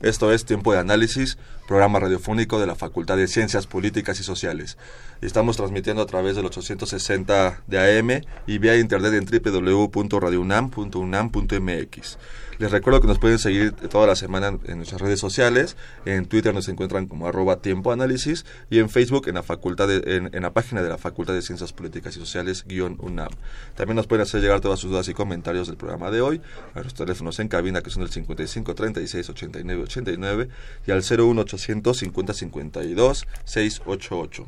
Esto es Tiempo de Análisis, programa radiofónico de la Facultad de Ciencias Políticas y Sociales. Estamos transmitiendo a través del 860 de AM y vía internet en www.radiounam.unam.mx. Les recuerdo que nos pueden seguir toda la semana en nuestras redes sociales. En Twitter nos encuentran como arroba tiempo y en Facebook en la, facultad en, la página de la Facultad de Ciencias Políticas y Sociales guion UNAM. También nos pueden hacer llegar todas sus dudas y comentarios del programa de hoy a los teléfonos en cabina que son el 55 36 89 89 y al 01800 50 52 688.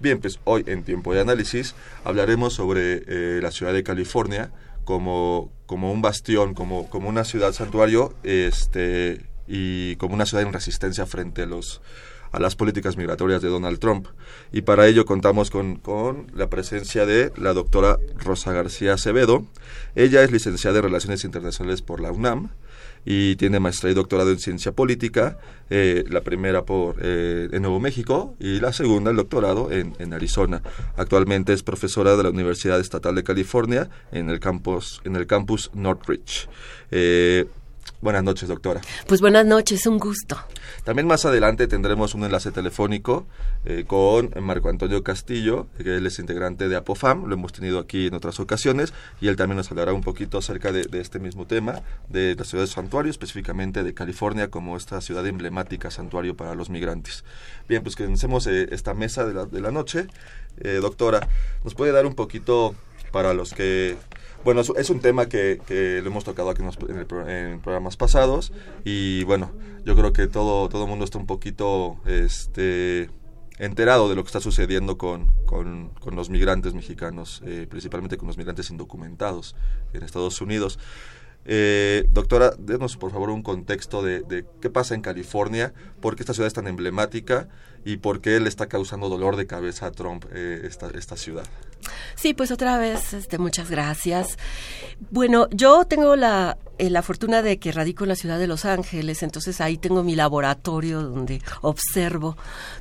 Bien, pues hoy en Tiempo de Análisis hablaremos sobre eh, la ciudad de California como, como un bastión, como, como una ciudad santuario este, y como una ciudad en resistencia frente a los a las políticas migratorias de Donald Trump. Y para ello contamos con, con, la presencia de la doctora Rosa García Acevedo. Ella es licenciada en Relaciones Internacionales por la UNAM y tiene maestría y doctorado en ciencia política, eh, la primera por eh, en Nuevo México y la segunda el doctorado en, en, Arizona. Actualmente es profesora de la Universidad Estatal de California en el campus en el campus Northridge. Eh, Buenas noches, doctora. Pues buenas noches, un gusto. También más adelante tendremos un enlace telefónico eh, con Marco Antonio Castillo, que él es integrante de APOFAM, lo hemos tenido aquí en otras ocasiones, y él también nos hablará un poquito acerca de, este mismo tema, de la ciudad de santuario, específicamente de California como esta ciudad emblemática santuario para los migrantes. Bien, pues comencemos eh, esta mesa de la, de la noche. Eh, doctora, ¿nos puede dar un poquito para los que bueno, es, un tema que, que, lo hemos tocado aquí en, programas pasados y bueno, yo creo que todo todo el mundo está un poquito este enterado de lo que está sucediendo con, con, con los migrantes mexicanos, eh, principalmente con los migrantes indocumentados en Estados Unidos. Eh, doctora, denos por favor un contexto de, de, qué pasa en California, por qué esta ciudad es tan emblemática y por qué le está causando dolor de cabeza a Trump eh, esta, esta ciudad. Sí, pues otra vez, este, muchas gracias. Bueno, yo tengo la, eh, la fortuna de que radico en la ciudad de Los Ángeles, entonces ahí tengo mi laboratorio donde observo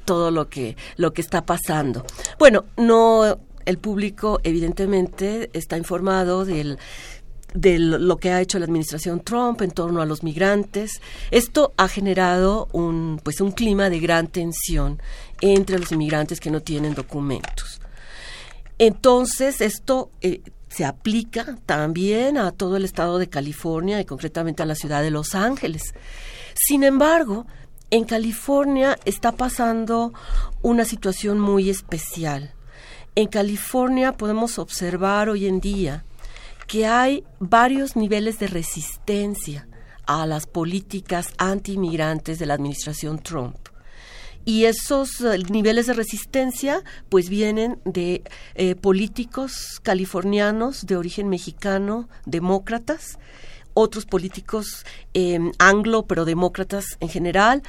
todo lo que, lo que está pasando. Bueno, no, el público evidentemente está informado del de lo que ha hecho la administración Trump en torno a los migrantes. Esto ha generado un, pues un clima de gran tensión entre los inmigrantes que no tienen documentos. Entonces, esto eh, se aplica también a todo el estado de California y concretamente a la ciudad de Los Ángeles. Sin embargo, en California está pasando una situación muy especial. En California podemos observar hoy en día que hay varios niveles de resistencia a las políticas anti-inmigrantes de la administración Trump. Y esos eh, niveles de resistencia pues vienen de eh, políticos californianos de origen mexicano, demócratas, otros políticos em, anglo, pero demócratas en general,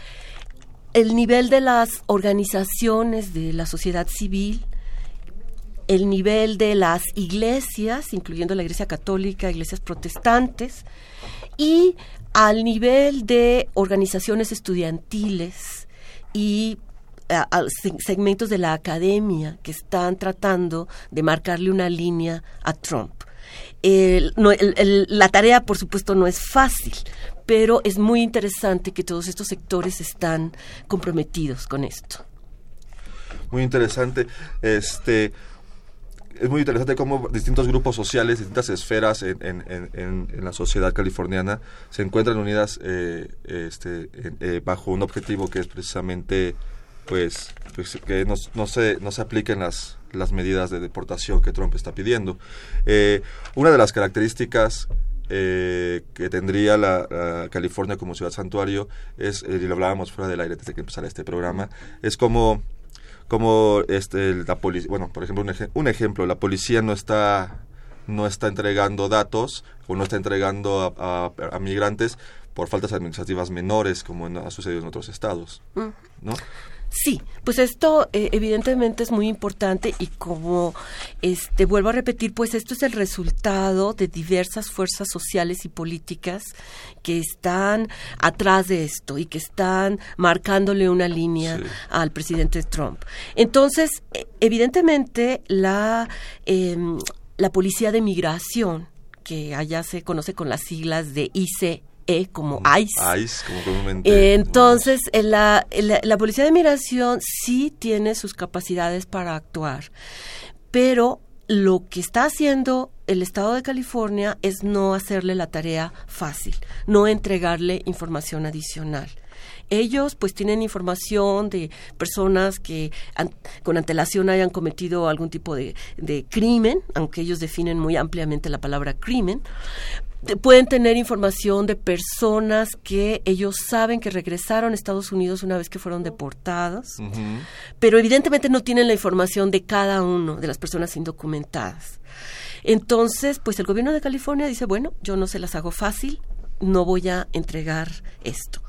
el nivel de las organizaciones de la sociedad civil, el nivel de las iglesias, incluyendo la Iglesia Católica, iglesias protestantes, y al nivel de organizaciones estudiantiles y segmentos de la academia que están tratando de marcarle una línea a Trump. la tarea, por supuesto, no es fácil, pero es muy interesante que todos estos sectores están comprometidos con esto. Muy interesante. Este, es muy interesante cómo distintos grupos sociales, distintas esferas en, en, en, la sociedad californiana se encuentran unidas eh, este, eh, bajo un objetivo que es precisamente pues, pues que no, se, no se apliquen las, las medidas de deportación que Trump está pidiendo. Eh, una de las características que tendría la, California como ciudad santuario es, y lo hablábamos fuera del aire desde que empezara este programa, es como como este la policía, bueno, por ejemplo, un, ej- un ejemplo, la policía no está no está entregando datos o no está entregando a, a- a migrantes por faltas administrativas menores como en- ha sucedido en otros estados, Mm. ¿no? Sí, pues esto eh, evidentemente es muy importante y como este vuelvo a repetir, pues esto es el resultado de diversas fuerzas sociales y políticas que están atrás de esto y que están marcándole una línea Sí. al presidente Trump. Entonces, eh, evidentemente la em, la policía de migración que allá se conoce con las siglas de ICE como ICE ICE, como comúnmente eh, Entonces, eh, la, la, la Policía de Migración sí tiene sus capacidades para actuar, pero lo que está haciendo el Estado de California es no hacerle la tarea fácil, no entregarle información adicional. Ellos pues tienen información de personas que an- con antelación hayan cometido algún tipo de, de crimen, aunque ellos definen muy ampliamente la palabra crimen, te- pueden tener información de personas que ellos saben que regresaron a Estados Unidos una vez que fueron deportados, pero evidentemente no tienen la información de cada uno de las personas indocumentadas. Entonces, pues el gobierno de California dice, bueno, yo no se las hago fácil, no voy a entregar esto.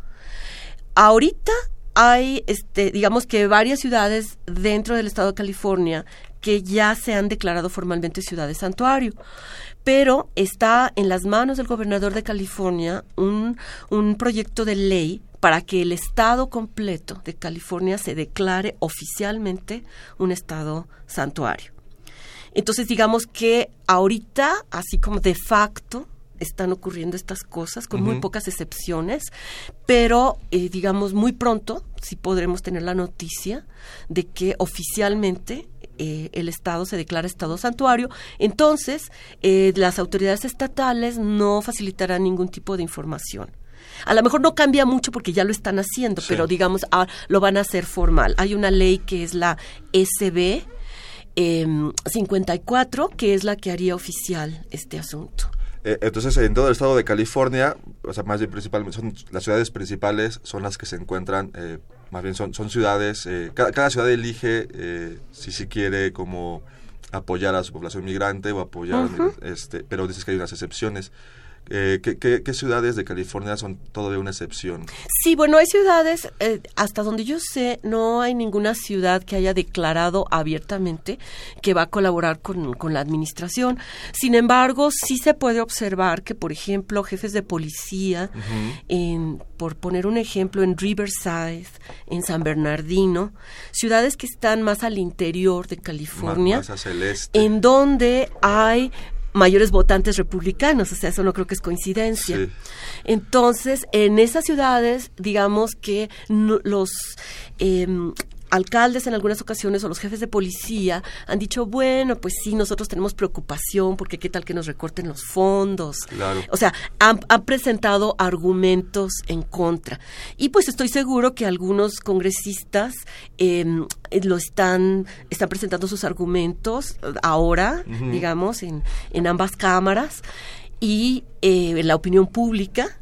Ahorita hay, este, digamos que varias ciudades dentro del estado de California que ya se han declarado formalmente ciudades santuario pero está en las manos del gobernador de California un, un proyecto de ley para que el estado completo de California se declare oficialmente un estado santuario. Entonces digamos que ahorita, así como de facto, están ocurriendo estas cosas con muy pocas excepciones, pero eh, digamos muy pronto sí podremos tener la noticia de que oficialmente eh, el Estado se declara Estado santuario, entonces eh, las autoridades estatales no facilitarán ningún tipo de información. A lo mejor no cambia mucho porque ya lo están haciendo, Sí. pero digamos ah, lo van a hacer formal. Hay una ley que es la SB em, 54, que es la que haría oficial este asunto. Eh, entonces, en todo el estado de California, o sea, más bien principalmente, son las ciudades principales son las que se encuentran, eh, más bien son, son ciudades, eh, cada, cada ciudad elige eh, si si quiere como apoyar a su población migrante o apoyar, este, pero dices que hay unas excepciones. Eh, ¿qué, qué, qué ciudades de California son todavía una excepción? Sí, bueno, hay ciudades, eh, hasta donde yo sé, no hay ninguna ciudad que haya declarado abiertamente que va a colaborar con, con la administración. Sin embargo, sí se puede observar que, por ejemplo, jefes de policía, en, por poner un ejemplo, en Riverside, en San Bernardino, ciudades que están más al interior de California, Más hacia el este. en donde hay mayores votantes republicanos, o sea, eso no creo que es coincidencia. Sí. Entonces, en esas ciudades, digamos que no- los em, alcaldes en algunas ocasiones o los jefes de policía han dicho, bueno, pues sí, nosotros tenemos preocupación porque qué tal que nos recorten los fondos. Claro. O sea, han, han presentado argumentos en contra. Y pues estoy seguro que algunos congresistas eh, lo están, están presentando sus argumentos eh, ahora, digamos, en, en ambas cámaras y eh, en la opinión pública.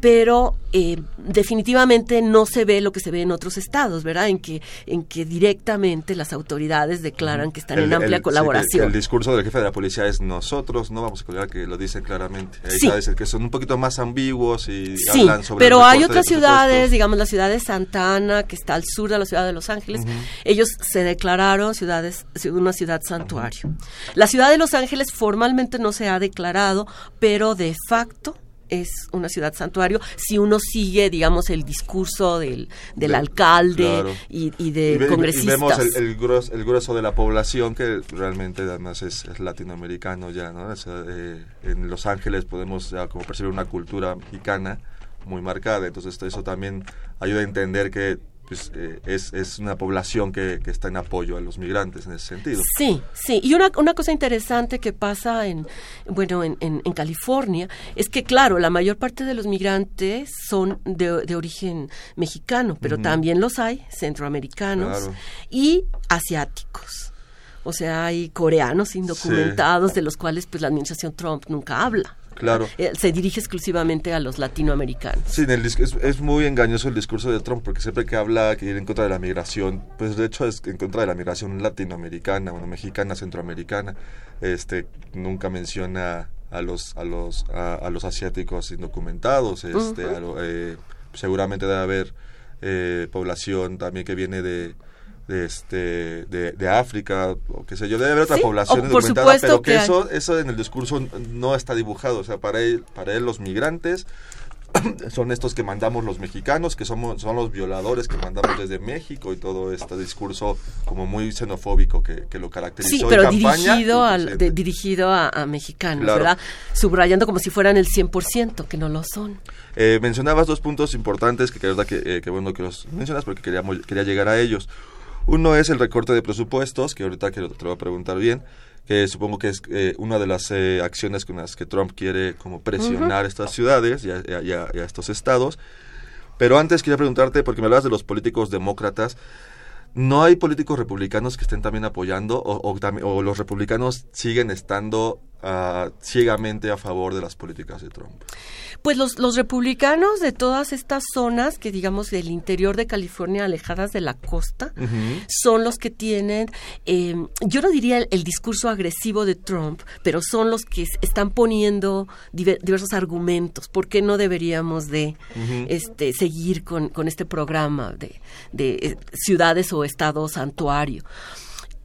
Pero eh, definitivamente no se ve lo que se ve en otros estados, ¿verdad? En que, en que directamente las autoridades declaran que están en amplia el- colaboración. el discurso del jefe de la policía es nosotros, no vamos a colgar que lo dicen claramente. Hay Sí. ciudades que son un poquito más ambiguos y Sí, hablan sobre pero hay otras ciudades, digamos la ciudad de Santa Ana, que está al sur de la ciudad de Los Ángeles, ellos se declararon ciudades, una ciudad santuario. La ciudad de Los Ángeles formalmente no se ha declarado, pero de facto es una ciudad santuario si uno sigue, digamos, el discurso del, del De- alcalde claro. y, y de Y ve- y congresistas. vemos el, el, grueso, el grueso de la población que realmente además es, es latinoamericano ya, ¿no? O sea, eh, en Los Ángeles podemos ya como percibir una cultura mexicana muy marcada, entonces eso también ayuda a entender que pues, eh, es, es una población que, que está en apoyo a los migrantes en ese sentido. Sí, sí. Y una, una cosa interesante que pasa en, bueno, en, en, en California es que, claro, la mayor parte de los migrantes son de, de origen mexicano, pero también los hay centroamericanos Claro. y asiáticos. O sea, hay coreanos indocumentados de los cuales pues la administración Trump nunca habla. Claro. Eh, se dirige exclusivamente a los latinoamericanos. Sí, en el es, es muy engañoso el discurso de Trump porque siempre que habla que ir en contra de la migración, pues de hecho es en contra de la migración latinoamericana, bueno, mexicana, centroamericana. Este nunca menciona a los a los a, a los asiáticos indocumentados, este Ujú. a lo- eh, seguramente debe haber eh, población también que viene de de este de, de África o qué sé yo debe haber otra Sí, población supuesto pero que, que hay. eso eso en el discurso no está dibujado o sea para él para él los migrantes son estos que mandamos los mexicanos, que somos son los violadores que mandamos desde México y todo este discurso como muy xenofóbico que, que lo caracterizó Sí, en pero campaña dirigido, al, de- dirigido a, a mexicanos, Claro. ¿verdad? Subrayando como si fueran el 100%, que no lo son. Eh, mencionabas dos puntos importantes que que verdad que, eh, que bueno que los mencionas porque queríamos, quería llegar a ellos. Uno es el recorte de presupuestos, que ahorita que te lo voy a preguntar bien, que supongo que es eh, una de las eh, acciones con las que Trump quiere como presionar a estas ciudades y a, y a- y a- y a estos estados. Pero antes quería preguntarte, porque me hablabas de los políticos demócratas, ¿no hay políticos republicanos que estén también apoyando o, o también- o los republicanos siguen estando ah, ciegamente a favor de las políticas de Trump? Pues los, los republicanos de todas estas zonas, que digamos del interior de California, alejadas de la costa, son los que tienen, eh, yo no diría el, el discurso agresivo de Trump, pero son los que están poniendo diver- diversos argumentos. ¿Por qué no deberíamos de este, seguir con, con este programa de, de eh, ciudades o estado santuario?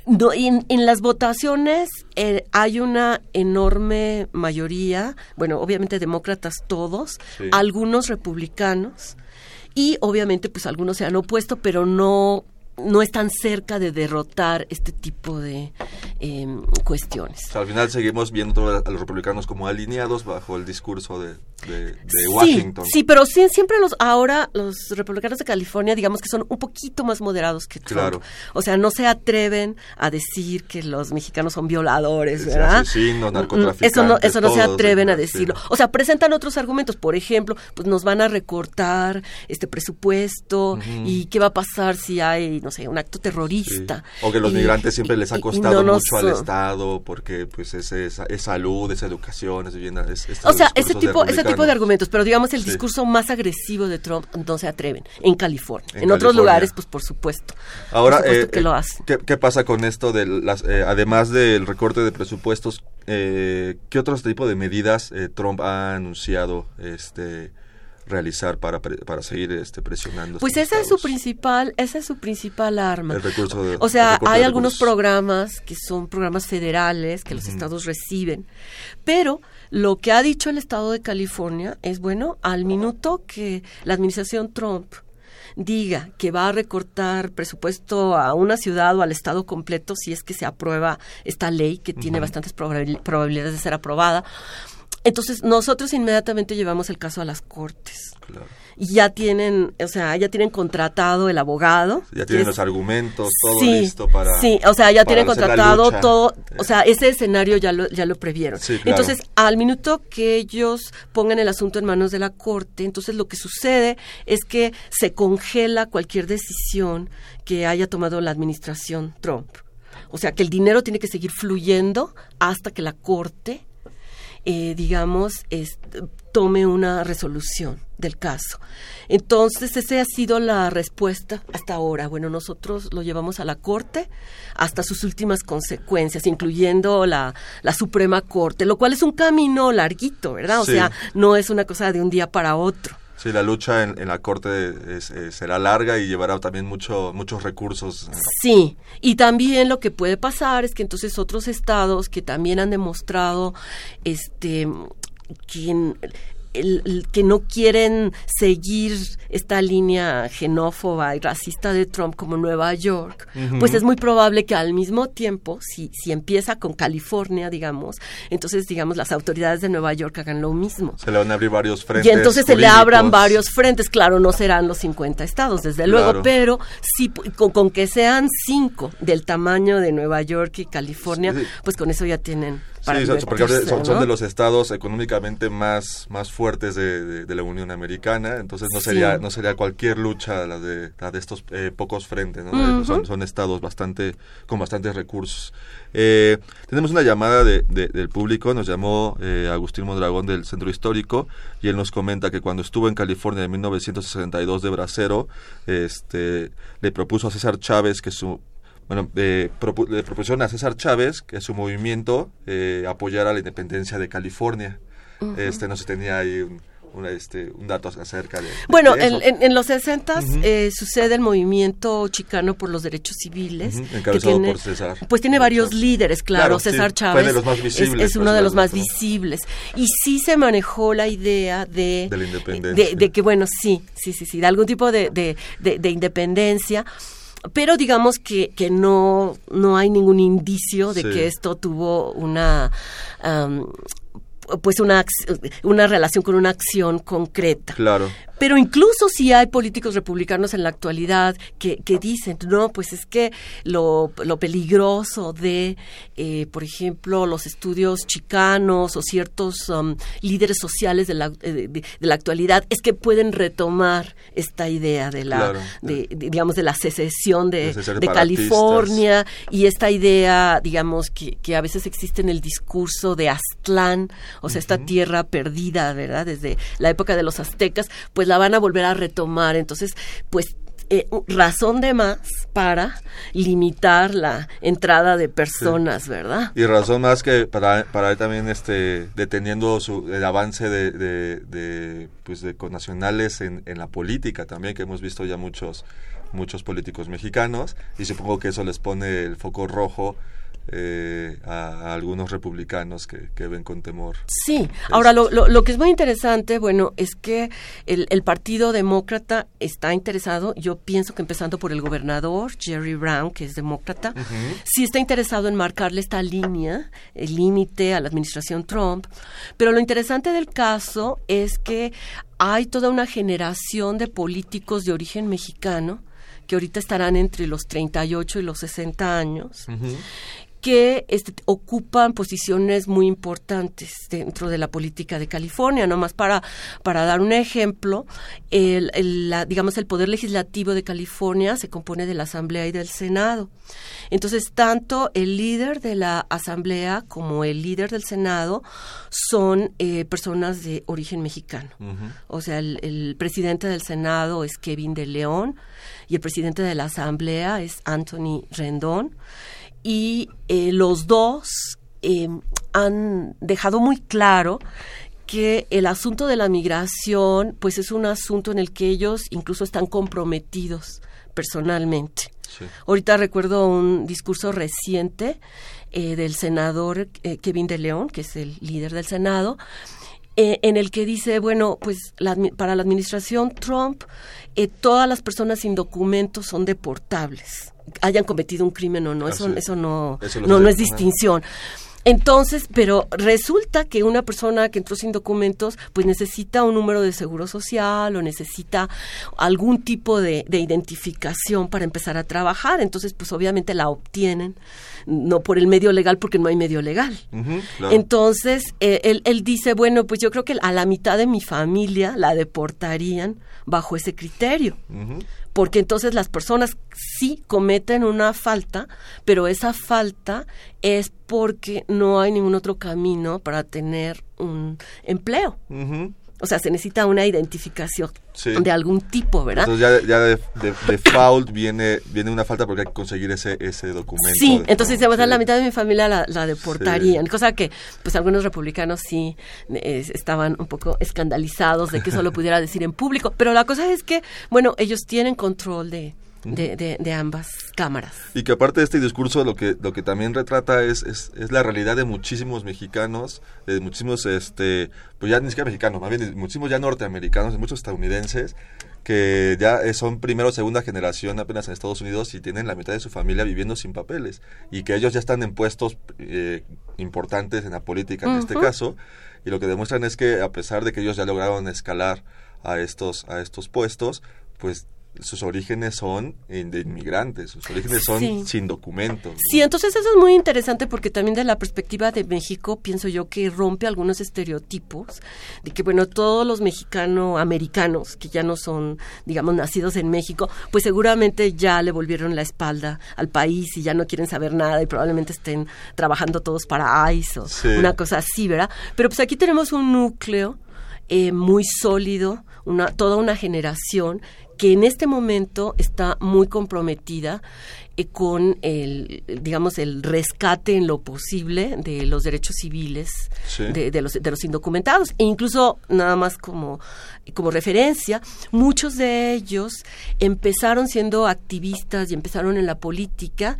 No, en, en las votaciones eh, hay una enorme mayoría, bueno, obviamente demócratas todos, Sí. algunos republicanos y obviamente pues algunos se han opuesto, pero no no están cerca de derrotar este tipo de em, cuestiones. O sea, al final seguimos viendo a los republicanos como alineados bajo el discurso de, de- Washington. Sí, pero sí, siempre los ahora los republicanos de California, digamos que son un poquito más moderados que Trump. Claro. O sea, no se atreven a decir que los mexicanos son violadores, ¿verdad? asesinos, Mm, narcotraficantes, Eso no, eso no se atreven a sí. decirlo. O sea, presentan otros argumentos. Por ejemplo, pues nos van a recortar este presupuesto y qué va a pasar si hay, no sé, un acto terrorista. O que los Y- migrantes siempre y- les ha costado no mucho al Estado porque pues es, es, es salud, es educación, es vivienda. Es, O sea, ese tipo, ese tipo de argumentos, pero digamos el Sí. discurso más agresivo de Trump no se atreven en California. En En, otros lugares, pues por supuesto. Ahora, por supuesto eh, que eh, lo hacen. ¿qué, qué pasa con esto de las, eh, además del recorte de presupuestos, eh, qué otros tipo de medidas Trump ha anunciado este realizar para, para seguir este presionando? Pues esa es su principal, esa es su principal arma. El recurso de- o sea, hay algunos programas que son programas federales que los estados reciben, pero lo que ha dicho el estado de California es bueno, al minuto que la administración Trump diga que va a recortar presupuesto a una ciudad o al estado completo si es que se aprueba esta ley que tiene bastantes probabil- probabilidades de ser aprobada. Entonces, nosotros inmediatamente llevamos el caso a las cortes. Y ya tienen, o sea, ya tienen contratado el abogado. Ya tienen es- los argumentos, todo Sí, listo para. Sí, o sea, ya tienen contratado todo, o sea, ese escenario ya lo, ya lo previeron. Sí, claro. Entonces, al minuto que ellos pongan el asunto en manos de la Corte, entonces lo que sucede es que se congela cualquier decisión que haya tomado la administración Trump. O sea, que el dinero tiene que seguir fluyendo hasta que la Corte, eh, digamos, es- tome una resolución del caso. Entonces, esa ha sido la respuesta hasta ahora. Bueno, nosotros lo llevamos a la Corte hasta sus últimas consecuencias, incluyendo la, la Suprema Corte, lo cual es un camino larguito, ¿verdad? O Sí. sea, no es una cosa de un día para otro. Sí, la lucha en, en la corte es- eh, será larga y llevará también mucho, muchos recursos. Sí, y también lo que puede pasar es que entonces otros estados que también han demostrado este que, en- el- el- que no quieren seguir esta línea xenófoba y racista de Trump como Nueva York, pues es muy probable que al mismo tiempo, si, si empieza con California, digamos, entonces, digamos, las autoridades de Nueva York hagan lo mismo. Se le van a abrir varios frentes. Y entonces se le abran varios frentes, claro, no serán los 50 estados, desde luego, Claro. pero sí, con, con que sean cinco del tamaño de Nueva York y California, Sí. pues con eso ya tienen para sí, porque son, de los estados económicamente más, más fuertes de, de- de la Unión Americana, entonces no Sí. sería no sería cualquier lucha la de, la de estos eh, pocos frentes, ¿no? Son, son estados bastante con bastantes recursos. Eh, tenemos una llamada de, de- del público, nos llamó eh, Agustín Mondragón del Centro Histórico y él nos comenta que cuando estuvo en California en 1962 de bracero, este, le propuso a César Chávez que su bueno, eh, propu- le propusieron a César Chávez que su movimiento eh, apoyara la independencia de California. Este no se tenía ahí un, este, un dato acerca de, de Bueno, eso. en, en- en los 60 sucede el movimiento chicano por los derechos civiles. Encabezado por César. Pues tiene varios líderes, claro. César Chávez de los más es- visibles, es, por uno de los más visibles. Y sí se manejó la idea de, De la independencia. de, de que, bueno, sí, sí, sí, sí, de algún tipo de- de independencia. Pero digamos que, que no, no hay ningún indicio de Sí. que esto tuvo una... am, pues una, una relación con una acción concreta. Claro. Pero incluso si hay políticos republicanos en la actualidad que, que dicen, no, pues es que lo, lo peligroso de, eh, por ejemplo, los estudios chicanos o ciertos um, líderes sociales de la, eh, de, de la actualidad es que pueden retomar esta idea de la, Claro. de, digamos, de la secesión de. California y esta idea, digamos, que, que a veces existe en el discurso de Aztlán, o sea, esta tierra perdida, ¿verdad? Desde la época de los aztecas, pues la van a volver a retomar. Entonces, pues eh, razón de más para limitar la entrada de personas, ¿verdad? Y razón más que para, para ir también este, deteniendo su, el avance de, de, de, pues de connacionales en, en la política también, que hemos visto ya muchos, muchos políticos mexicanos, y supongo que eso les pone el foco rojo eh, a, a algunos republicanos que, que ven con temor. Sí, ahora lo, lo, lo que es muy interesante, bueno, es que el, el Partido Demócrata está interesado, yo pienso que empezando por el gobernador, Jerry Brown, que es demócrata, sí está interesado en marcarle esta línea, el límite a la administración Trump, pero lo interesante del caso es que hay toda una generación de políticos de origen mexicano que ahorita estarán entre los 38 y los 60 años, que este, ocupan posiciones muy importantes dentro de la política de California. Nomás para, para dar un ejemplo, el, el- la- digamos, el Poder Legislativo de California se compone de la Asamblea y del Senado. Entonces, tanto el líder de la Asamblea como el líder del Senado son eh, personas de origen mexicano. O sea, el, el presidente del Senado es Kevin de León y el presidente de la Asamblea es Anthony Rendón. Y eh, los dos eh, han dejado muy claro que el asunto de la migración pues es un asunto en el que ellos incluso están comprometidos personalmente. Ahorita recuerdo un discurso reciente eh, del senador eh, Kevin de León, que es el líder del Senado, eh, en el que dice, bueno, pues la para la administración Trump, eh, todas las personas sin documentos son deportables, hayan cometido un crimen o no, eso, eso no, Eso no, no es distinción. Entonces, pero resulta que una persona que entró sin documentos, pues necesita un número de seguro social o necesita algún tipo de, de identificación para empezar a trabajar. Entonces, pues obviamente la obtienen, no por el medio legal, porque no hay medio legal. Claro. Entonces, eh, él, él dice, bueno, pues yo creo que a la mitad de mi familia la deportarían bajo ese criterio Ujú. Porque entonces las personas sí cometen una falta, pero esa falta es porque no hay ningún otro camino para tener un empleo. O sea, se necesita una identificación Sí. de algún tipo, ¿verdad? Entonces ya, ya de, de, default viene, viene una falta porque hay que conseguir ese, ese documento. Sí, de- entonces no, se sí. la mitad de mi familia la, la deportarían, cosa que pues algunos republicanos sí eh, estaban un poco escandalizados de que eso lo pudiera decir en público, pero la cosa es que, bueno, ellos tienen control de, de, de- de ambas cámaras. Y que aparte de este discurso lo que lo que también retrata es, es, es la realidad de muchísimos mexicanos, de muchísimos este pues ya ni siquiera mexicanos, más bien muchísimos ya norteamericanos, de muchos estadounidenses que ya son primero o segunda generación apenas en Estados Unidos y tienen la mitad de su familia viviendo sin papeles y que ellos ya están en puestos eh, importantes en la política en este caso y lo que demuestran es que a pesar de que ellos ya lograron escalar a estos a estos puestos, pues sus orígenes son de inmigrantes, sus orígenes son Sí. sin documentos. ¿no? Sí, entonces eso es muy interesante porque también de la perspectiva de México pienso yo que rompe algunos estereotipos de que bueno, todos los mexicano-americanos que ya no son, digamos, nacidos en México, pues seguramente ya le volvieron la espalda al país y ya no quieren saber nada y probablemente estén trabajando todos para ICE o Sí. una cosa así, ¿verdad? Pero pues aquí tenemos un núcleo eh, muy sólido, una, toda una generación que en este momento está muy comprometida eh, con el, digamos, el rescate en lo posible de los derechos civiles Sí. de, de los, de los indocumentados. E incluso, nada más como, como referencia, muchos de ellos empezaron siendo activistas y empezaron en la política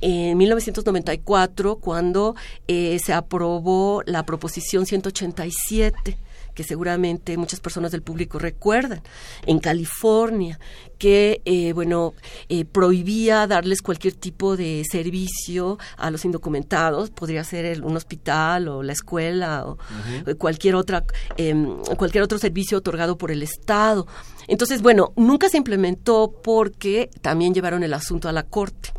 en 1994 cuando eh, se aprobó la proposición 187 que seguramente muchas personas del público recuerdan, en California, que, eh, bueno, eh, prohibía darles cualquier tipo de servicio a los indocumentados, podría ser el- un hospital o la escuela o eh, cualquier otra em, cualquier otro servicio otorgado por el Estado. Entonces, bueno, nunca se implementó porque también llevaron el asunto a la corte.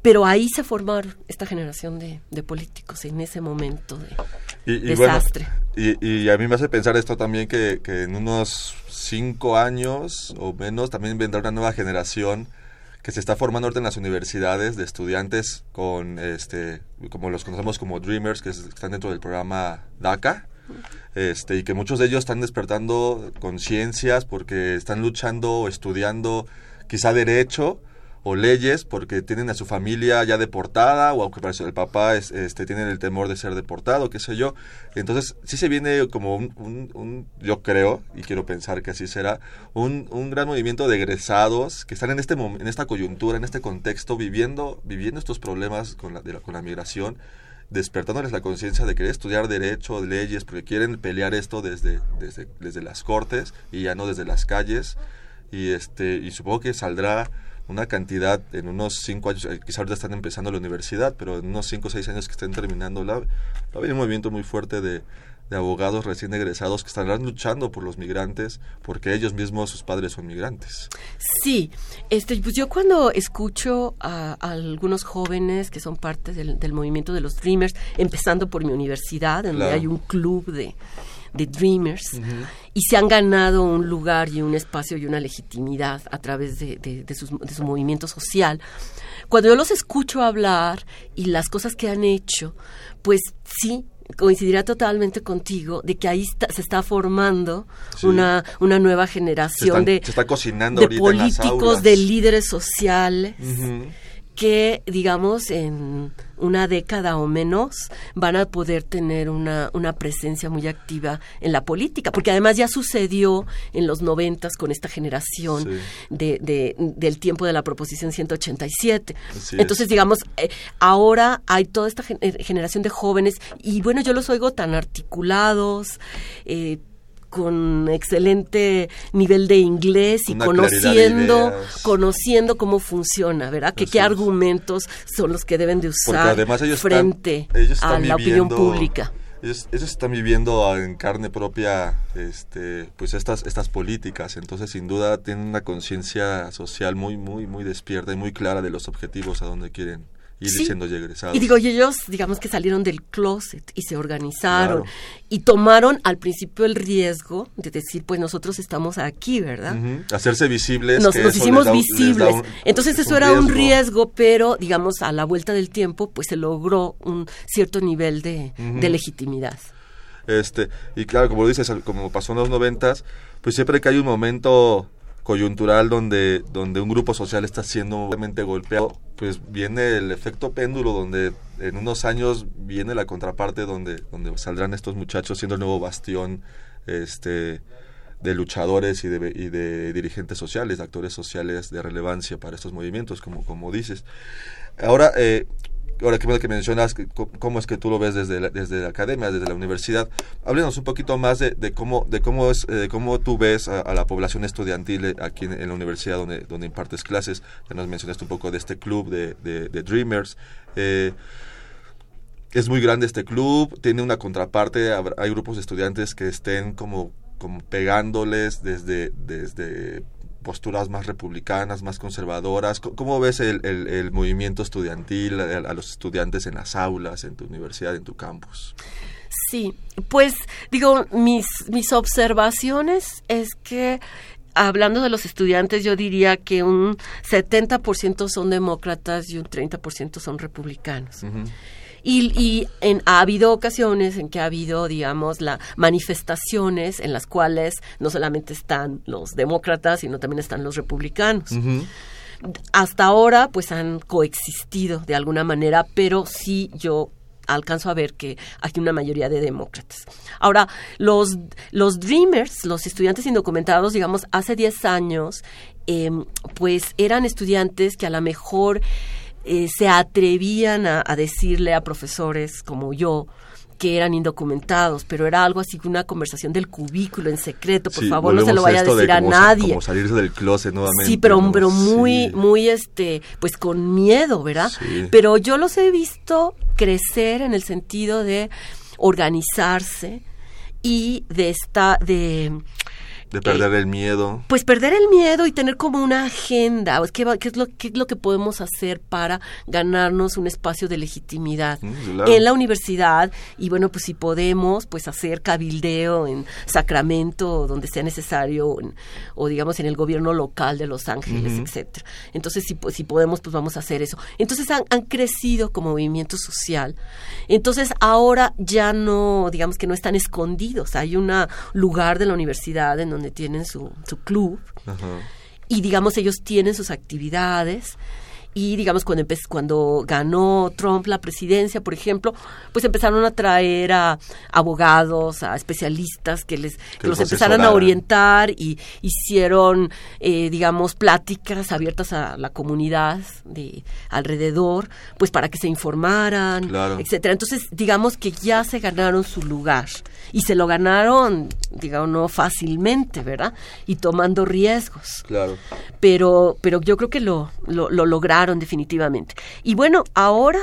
Pero ahí se formaron esta generación de, de políticos en ese momento de Y, y bueno, desastre. y, y a mí me hace pensar esto también que, que en unos cinco años o menos también vendrá una nueva generación que se está formando ahorita en las universidades de estudiantes con este como los conocemos como dreamers que es- están dentro del programa DACA este y que muchos de ellos están despertando conciencias porque están luchando o estudiando quizá derecho o leyes porque tienen a su familia ya deportada o aunque parece el papá es, este tienen el temor de ser deportado qué sé yo entonces sí se viene como un, yo creo y quiero pensar que así será un, un gran movimiento de egresados que están en este en esta coyuntura en este contexto viviendo viviendo estos problemas con la, de la- con la migración despertándoles la conciencia de querer estudiar derecho, leyes, porque quieren pelear esto desde, desde, desde las cortes y ya no desde las calles. Y, este, y supongo que saldrá una cantidad en unos cinco años, eh, quizá ahorita están empezando la universidad, pero en unos cinco o seis años que estén terminando la, va a haber un movimiento muy fuerte de, de abogados recién egresados que estarán luchando por los migrantes, porque ellos mismos, sus padres son migrantes. Sí, este, pues yo cuando escucho a, a algunos jóvenes que son parte del, del movimiento de los Dreamers, empezando por mi universidad, donde Claro. hay un club de, de Dreamers, y se han ganado un lugar y un espacio y una legitimidad a través de, de- de sus- de su movimiento social. Cuando yo los escucho hablar y las cosas que han hecho, pues sí, coincidirá totalmente contigo de que ahí está- se está formando Sí. una, una nueva Se, generación están- de, se está cocinando de ahorita en las políticos, aulas. de líderes sociales. Que, digamos, en una década o menos van a poder tener una, una presencia muy activa en la política, porque además ya sucedió en los noventas con esta generación Sí. de, de- del tiempo de la proposición 187. Así es. Entonces, digamos, eh, ahora hay toda esta eh, generación de jóvenes y bueno, yo los oigo tan articulados, eh, con excelente nivel de inglés y Una conociendo conociendo cómo funciona, ¿verdad? Que qué argumentos son los que deben de usar además ellos frente están, ellos a la opinión pública. Ellos, ellos están viviendo en carne propia este, pues estas, estas políticas, entonces sin duda tienen una conciencia social muy, muy, muy despierta y muy clara de los objetivos a donde quieren ir Sí. siendo ya egresados. Y digo, y ellos, digamos que salieron del closet y se organizaron Claro. y tomaron al principio el riesgo de decir, pues nosotros estamos aquí, ¿verdad? Hacerse visibles. nos, que nos eso hicimos da visibles. un- Entonces es eso era un riesgo. pero digamos a la vuelta del tiempo, pues se logró un cierto nivel de, de legitimidad. Este, y claro, como dices, al- como pasó en los noventas, pues siempre que hay un momento coyuntural donde, donde un grupo social está siendo realmente golpeado, pues viene el efecto péndulo donde en unos años viene la contraparte donde, donde saldrán estos muchachos siendo el nuevo bastión este de luchadores y de, y de dirigentes sociales, de actores sociales de relevancia para estos movimientos, como, como dices. Ahora, eh, ahora que, que mencionas cómo es que tú lo ves desde la, desde la academia, desde la universidad, háblenos un poquito más de, cómo de cómo es eh, cómo tú ves a, la población estudiantil eh, aquí en, la universidad donde, donde impartes clases. Ya nos mencionaste un poco de este club de, de, Dreamers. Eh, es muy grande este club, tiene una contraparte, hay grupos de estudiantes que estén como, como pegándoles desde, desde posturas más republicanas, más conservadoras. ¿Cómo ves el, el, movimiento estudiantil, a, los estudiantes en las aulas, en tu universidad, en tu campus? Sí, pues digo, mis, mis observaciones es que hablando de los estudiantes, yo diría que un 70% son demócratas y un 30% son republicanos. Y, en, ha habido ocasiones en que ha habido, digamos, la manifestaciones en las cuales no solamente están los demócratas, sino también están los republicanos. Hasta ahora, pues han coexistido de alguna manera, pero sí yo alcanzo a ver que hay una mayoría de demócratas. Ahora, los, los Dreamers, los estudiantes indocumentados, digamos, hace 10 años, em, pues eran estudiantes que a lo mejor eh, se atrevían a, decirle a profesores como yo, que eran indocumentados, pero era algo así que una conversación del cubículo en secreto, por favor, no se lo vaya a decir a nadie. Como salirse del closet nuevamente. Sí, pero, pero muy, muy, este, pues con miedo, ¿verdad? Pero yo los he visto crecer en el sentido de organizarse y de esta, de de perder el miedo. Pues perder el miedo y tener como una agenda. ¿Qué, qué, es, lo, qué es lo que podemos hacer para ganarnos un espacio de legitimidad mm, en la universidad? Y bueno, pues si podemos, pues hacer cabildeo en Sacramento, donde sea necesario, o digamos en el gobierno local de Los Ángeles, etcétera. Entonces, si, si podemos, pues vamos a hacer eso. Entonces han, han crecido como movimiento social. Entonces ahora ya no, digamos que no están escondidos. Hay un lugar de la universidad en donde tienen su, su club. Y digamos, ellos tienen sus actividades y digamos cuando cuando ganó Trump la presidencia por ejemplo pues empezaron a traer a abogados a especialistas que les los empezaran a orientar y hicieron eh, digamos pláticas abiertas a la comunidad de alrededor pues para que se informaran etcétera. Entonces digamos que ya se ganaron su lugar y se lo ganaron digamos no fácilmente verdad y tomando riesgos. Claro. Pero pero yo creo que lo lo, lo lograron definitivamente. Y bueno, ahora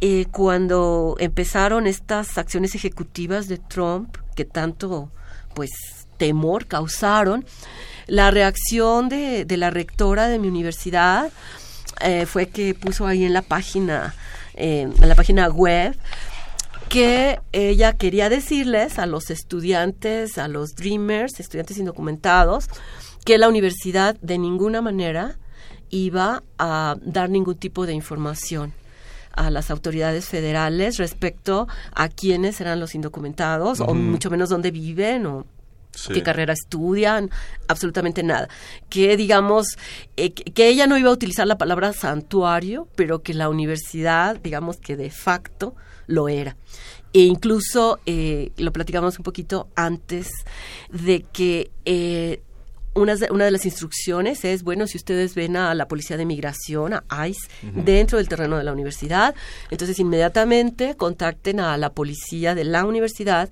eh, cuando empezaron estas acciones ejecutivas de Trump, que tanto pues temor causaron, la reacción de, la rectora de mi universidad eh, fue que puso ahí en la página, eh, en la página web, que ella quería decirles a los estudiantes, a los dreamers, estudiantes indocumentados, que la universidad de ninguna manera iba a dar ningún tipo de información a las autoridades federales respecto a quiénes eran los indocumentados o mucho menos dónde viven o qué carrera estudian, absolutamente nada. Que digamos, eh, que ella no iba a utilizar la palabra santuario, pero que la universidad, digamos que de facto lo era. E incluso eh, lo platicamos un poquito antes de que eh, una de, una de las instrucciones es, bueno, si ustedes ven a la Policía de Migración, a ICE, dentro del terreno de la universidad, entonces inmediatamente contacten a la policía de la universidad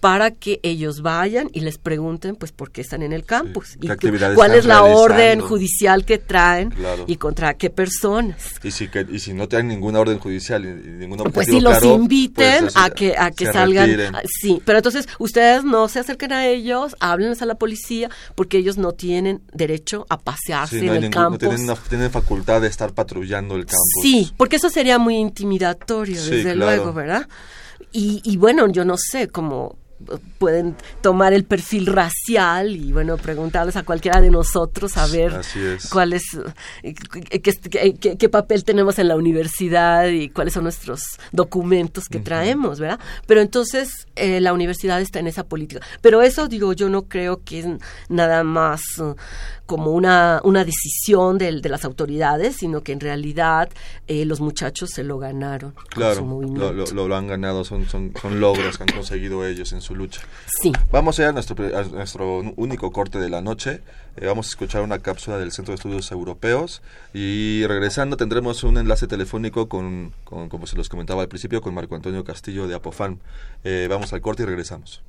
para que ellos vayan y les pregunten, pues, por qué están en el campus y cuál es la orden judicial que traen y contra qué personas. Y si, que, y si no tienen ninguna orden judicial y ninguna Pues si los inviten pues, a que, a que salgan. Sí, pero entonces ustedes no se acerquen a ellos, háblenles a la policía, porque ellos no tienen derecho a pasearse en el campus. No tienen, facultad de estar patrullando el campus. Sí, porque eso sería muy intimidatorio, desde luego, ¿verdad? Y, y bueno, yo no sé, cómo pueden tomar el perfil racial y bueno preguntarles a cualquiera de nosotros a ver cuál es eh, qué, qué, papel tenemos en la universidad y cuáles son nuestros documentos que traemos verdad pero entonces eh, la universidad está en esa política. Pero eso digo yo no creo que es nada más como una, una decisión de, de, las autoridades, sino que en realidad eh, los muchachos se lo ganaron. Claro, lo, lo, lo, han ganado, son, son, son logros que han conseguido ellos en su lucha. Sí. Vamos a ir a nuestro, a nuestro único corte de la noche. Eh, vamos a escuchar una cápsula del Centro de Estudios Europeos y regresando tendremos un enlace telefónico con, con como se los comentaba al principio, con Marco Antonio Castillo de Apofan. Eh, vamos al corte y regresamos.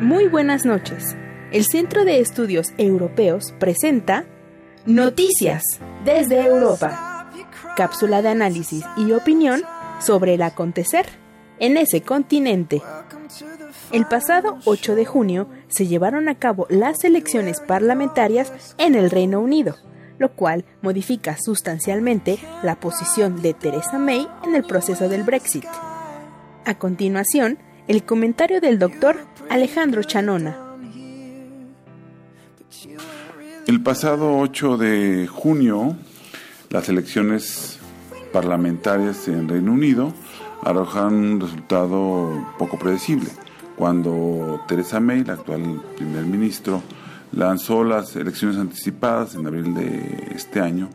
Muy buenas noches. El Centro de Estudios Europeos presenta Noticias desde Europa. cápsula de análisis y opinión sobre el acontecer en ese continente. El pasado 8 de junio se llevaron a cabo las elecciones parlamentarias en el Reino Unido, lo cual modifica sustancialmente la posición de Theresa May en el proceso del Brexit. A continuación, el comentario del doctor Alejandro Chanona. El pasado 8 de junio, las elecciones parlamentarias en Reino Unido arrojaron un resultado poco predecible. Cuando Theresa May, la actual primer ministro, lanzó las elecciones anticipadas en abril de este año,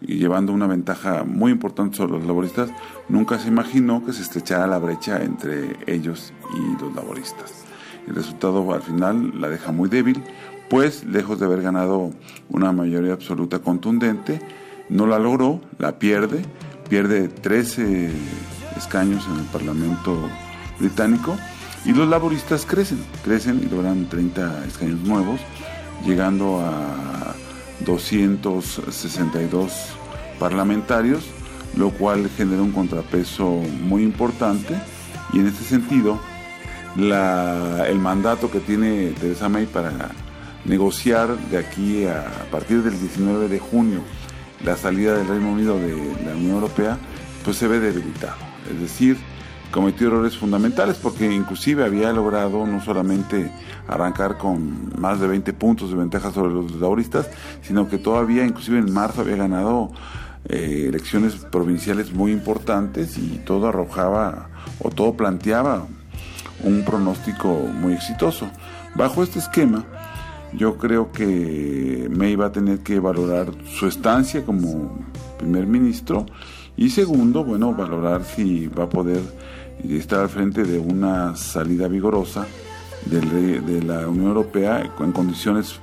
y llevando una ventaja muy importante sobre los laboristas, nunca se imaginó que se estrechara la brecha entre ellos y los laboristas. El resultado al final la deja muy débil, pues lejos de haber ganado una mayoría absoluta contundente, no la logró, la pierde, pierde 13 escaños en el Parlamento británico y los laboristas crecen, crecen y logran 30 escaños nuevos, llegando a 262 parlamentarios, lo cual genera un contrapeso muy importante y en este sentido el mandato que tiene Teresa May para negociar de aquí a, a partir del 19 de junio la salida del Reino Unido de la Unión Europea, pues se ve debilitado. Es decir, cometió errores fundamentales porque inclusive había logrado no solamente arrancar con más de 20 puntos de ventaja sobre los laboristas, sino que todavía inclusive en marzo había ganado eh, elecciones provinciales muy importantes y todo arrojaba o todo planteaba un pronóstico muy exitoso. Bajo este esquema, yo creo que May va a tener que valorar su estancia como primer ministro y segundo, bueno, valorar si va a poder y estar al frente de una salida vigorosa de la Unión Europea en condiciones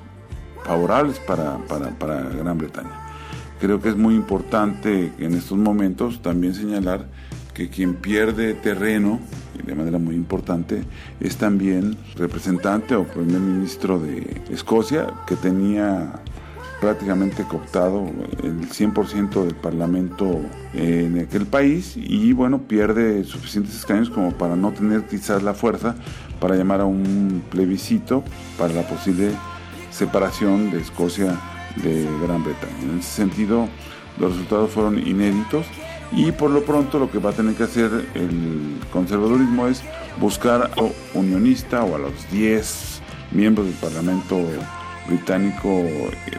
favorables para, para, para Gran Bretaña. Creo que es muy importante en estos momentos también señalar que quien pierde terreno de manera muy importante es también representante o primer ministro de Escocia que tenía prácticamente cooptado el 100% del parlamento en aquel país y bueno, pierde suficientes escaños como para no tener quizás la fuerza para llamar a un plebiscito para la posible separación de Escocia de Gran Bretaña. En ese sentido, los resultados fueron inéditos y por lo pronto lo que va a tener que hacer el conservadurismo es buscar a un unionista o a los 10 miembros del Parlamento británico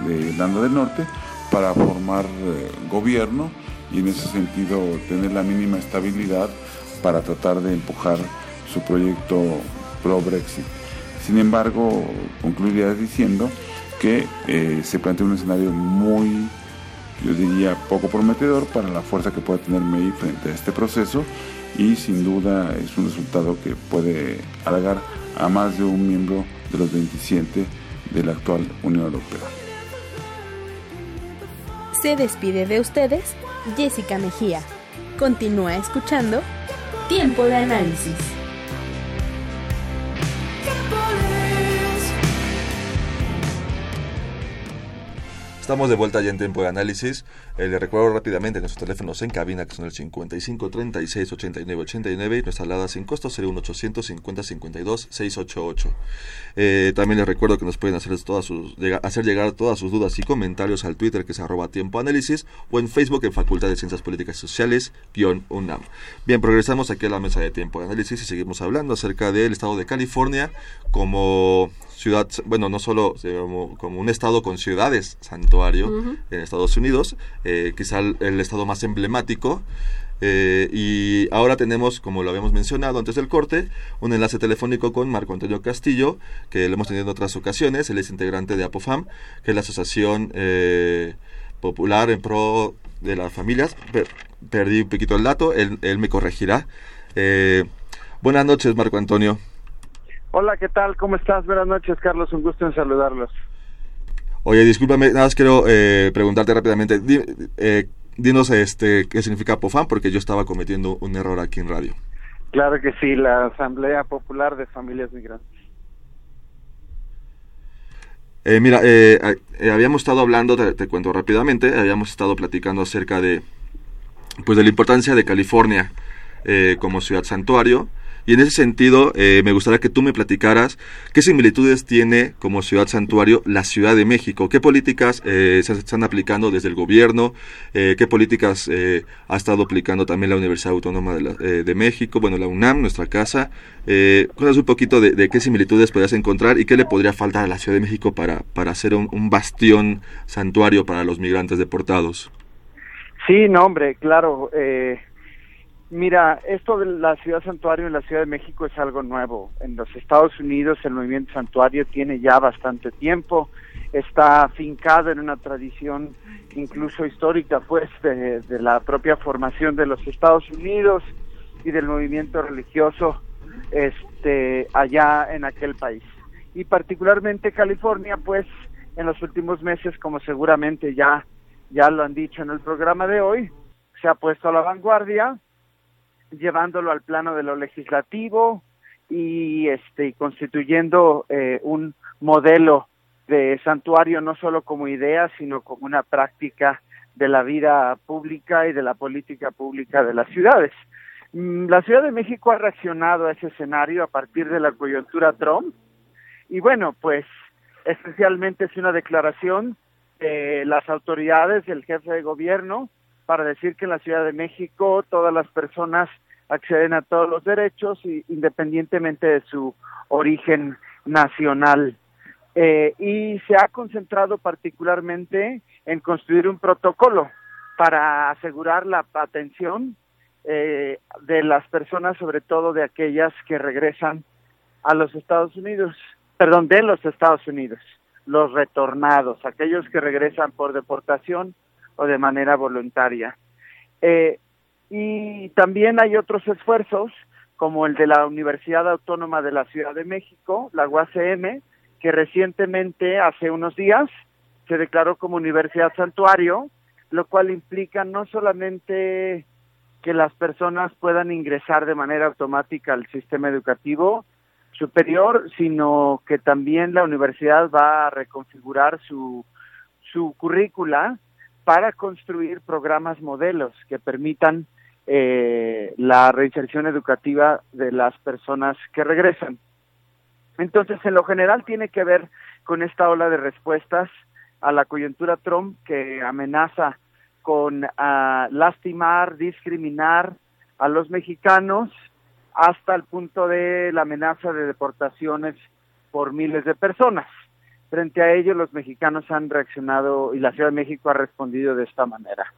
de Irlanda del Norte para formar eh, gobierno y en ese sentido tener la mínima estabilidad para tratar de empujar su proyecto pro-Brexit. Sin embargo, concluiría diciendo que eh, se plantea un escenario muy, yo diría, poco prometedor para la fuerza que puede tener May frente a este proceso y sin duda es un resultado que puede halagar a más de un miembro de los 27 de la actual Unión Europea. Se despide de ustedes Jessica Mejía. Continúa escuchando Tiempo de Análisis. Estamos de vuelta ya en tiempo de análisis. Eh, le recuerdo rápidamente nuestros teléfonos en cabina, que son el 55 36 89 89 y nuestra alada sin costo 01800 50 52 688. Eh, también les recuerdo que nos pueden hacer, todas sus, hacer llegar todas sus dudas y comentarios al Twitter, que es arroba tiempo análisis, o en Facebook en Facultad de Ciencias Políticas y Sociales, UNAM. Bien, progresamos aquí a la mesa de tiempo de análisis y seguimos hablando acerca del estado de California como ciudad, bueno, no solo como, un estado con ciudades santuario en Estados Unidos, eh, quizá el, estado más emblemático. Eh, y ahora tenemos, como lo habíamos mencionado antes del corte, un enlace telefónico con Marco Antonio Castillo, que lo hemos tenido en otras ocasiones. Él es integrante de APOFAM, que es la Asociación eh, Popular en Pro de las Familias. perdí un poquito el dato, él, él me corregirá. buenas noches, Marco Antonio. Hola, ¿qué tal? ¿Cómo estás? Buenas noches, Carlos. Un gusto en saludarlos. Oye, discúlpame, nada más quiero eh, preguntarte rápidamente. Eh, dinos este, qué significa POFAM, porque yo estaba cometiendo un error aquí en radio. Claro que sí, la Asamblea Popular de Familias Migrantes. Eh, mira, habíamos estado hablando, te, cuento rápidamente, habíamos estado platicando acerca de pues de la importancia de California eh, como ciudad santuario. Y en ese sentido, eh, me gustaría que tú me platicaras qué similitudes tiene como ciudad santuario la Ciudad de México, qué políticas eh, se están aplicando desde el gobierno, qué políticas ha estado aplicando también la Universidad Autónoma de, México, bueno, la UNAM, nuestra casa. cuéntanos un poquito de, qué similitudes podrías encontrar y qué le podría faltar a la Ciudad de México para, para ser un, un bastión santuario para los migrantes deportados. Sí, no, hombre, claro. Eh, Mira, esto de la ciudad santuario en la Ciudad de México es algo nuevo. En los Estados Unidos el movimiento santuario tiene ya bastante tiempo, está afincado en una tradición incluso histórica, pues, de, la propia formación de los Estados Unidos y del movimiento religioso este, allá en aquel país. Y particularmente California, pues, en los últimos meses, como seguramente ya, ya lo han dicho en el programa de hoy, se ha puesto a la vanguardia llevándolo al plano de lo legislativo y este constituyendo eh, un modelo de santuario no solo como idea sino como una práctica de la vida pública y de la política pública de las ciudades. Mm, la Ciudad de México ha reaccionado a ese escenario a partir de la coyuntura Trump y bueno, pues especialmente es una declaración de las autoridades, del jefe de gobierno, para decir que en la Ciudad de México todas las personas acceden a todos los derechos independientemente de su origen nacional. Eh, y se ha concentrado particularmente en construir un protocolo para asegurar la atención eh, de las personas, sobre todo de aquellas que regresan a los Estados Unidos, perdón, de los Estados Unidos, los retornados, aquellos que regresan por deportación o de manera voluntaria. Eh, y también hay otros esfuerzos, como el de la Universidad Autónoma de la Ciudad de México, la UACM, que recientemente, hace unos días, se declaró como Universidad Santuario, lo cual implica no solamente que las personas puedan ingresar de manera automática al sistema educativo superior, sino que también la universidad va a reconfigurar su, su currícula para construir programas modelos que permitan eh, la reinserción educativa de las personas que regresan. Entonces, en lo general tiene que ver con esta ola de respuestas a la coyuntura Trump que amenaza con uh, lastimar, discriminar a los mexicanos hasta el punto de la amenaza de deportaciones por miles de personas. Frente a ello, los mexicanos han reaccionado y la Ciudad de México ha respondido de esta manera.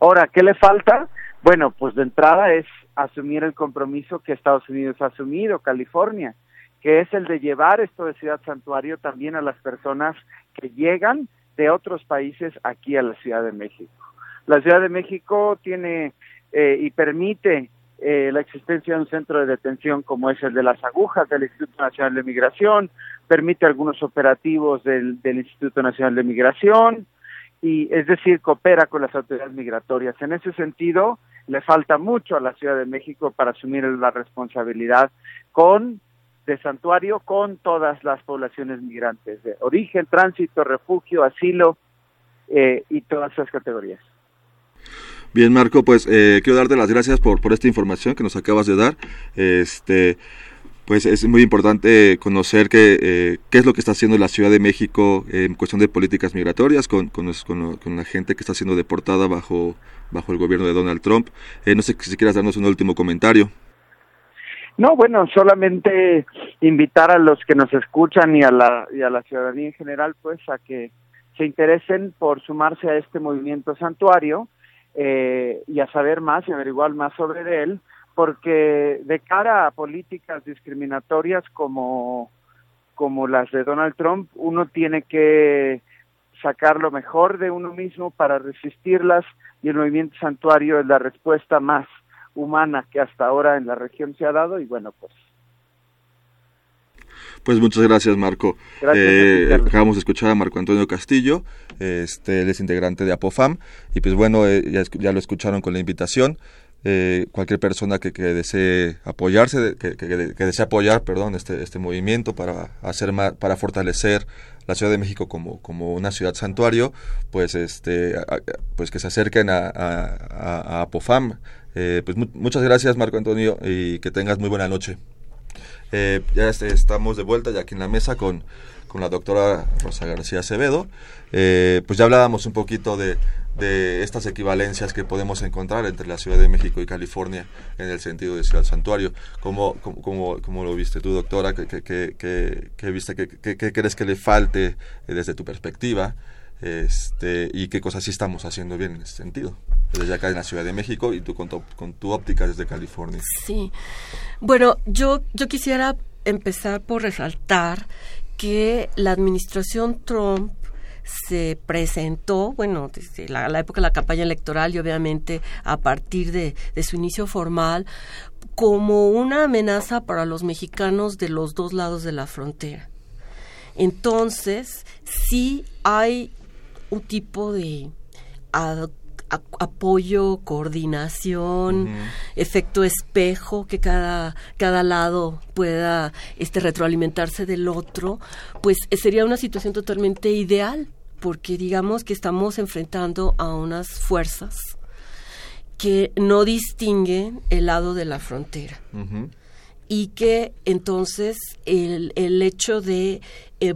Ahora, ¿qué le falta? Bueno, pues de entrada es asumir el compromiso que Estados Unidos ha asumido, California, que es el de llevar esto de ciudad santuario también a las personas que llegan de otros países aquí a la Ciudad de México. La Ciudad de México tiene eh, y permite eh, la existencia de un centro de detención como es el de las agujas del Instituto Nacional de Migración, permite algunos operativos del, Instituto Nacional de Migración, y es decir, coopera con las autoridades migratorias. En ese sentido, le falta mucho a la Ciudad de México para asumir la responsabilidad con de santuario con todas las poblaciones migrantes de origen, tránsito, refugio, asilo eh, y todas esas categorías. Bien, Marco, pues eh, quiero darte las gracias por, por esta información que nos acabas de dar. Este, pues es muy importante conocer qué, eh, qué es lo que está haciendo la Ciudad de México en cuestión de políticas migratorias con, con, con, la gente que está siendo deportada bajo, bajo el gobierno de Donald Trump. Eh, no sé si quieras darnos un último comentario. No, bueno, solamente invitar a los que nos escuchan y a la, y a la ciudadanía en general, pues, a que se interesen por sumarse a este movimiento santuario eh, y a saber más y averiguar más sobre él, porque de cara a políticas discriminatorias como, como las de Donald Trump, uno tiene que sacar lo mejor de uno mismo para resistirlas y el movimiento santuario es la respuesta más humana que hasta ahora en la región se ha dado y bueno pues pues muchas gracias, Marco. Eh, acabamos de escuchar a Marco Antonio Castillo, este, él es integrante de APOFAM, y pues bueno, eh, ya, lo escucharon con la invitación. eh, cualquier persona que, que desee apoyarse, que, que, que, desee apoyar, perdón, este, este movimiento para hacer más, para fortalecer la Ciudad de México como, como una ciudad santuario, pues este, pues que se acerquen a, a, a Apofam. Eh, pues mu muchas gracias Marco Antonio y que tengas muy buena noche. Eh, ya estamos de vuelta ya aquí en la mesa con, con la doctora Rosa García Acevedo. Eh, pues ya hablábamos un poquito de, de estas equivalencias que podemos encontrar entre la Ciudad de México y California en el sentido de ciudad santuario. ¿Cómo, cómo, cómo lo viste tú, doctora? ¿Qué, qué, qué, qué viste? ¿Qué, ¿Qué, crees que le falte desde tu perspectiva? Este, ¿Y qué cosas sí estamos haciendo bien en ese sentido? Desde acá en la Ciudad de México y tú con tu, con tu óptica desde California. Sí. Bueno, yo, yo quisiera empezar por resaltar que la administración Trump se presentó, bueno, desde la, la, época de la campaña electoral y obviamente a partir de, de su inicio formal, como una amenaza para los mexicanos de los dos lados de la frontera. Entonces, sí hay un tipo de a, a, apoyo, coordinación, uh -huh. efecto espejo, que cada, cada lado pueda este, retroalimentarse del otro, pues sería una situación totalmente ideal porque digamos que estamos enfrentando a unas fuerzas que no distinguen el lado de la frontera. Uh -huh. Y que entonces el, el hecho de eh,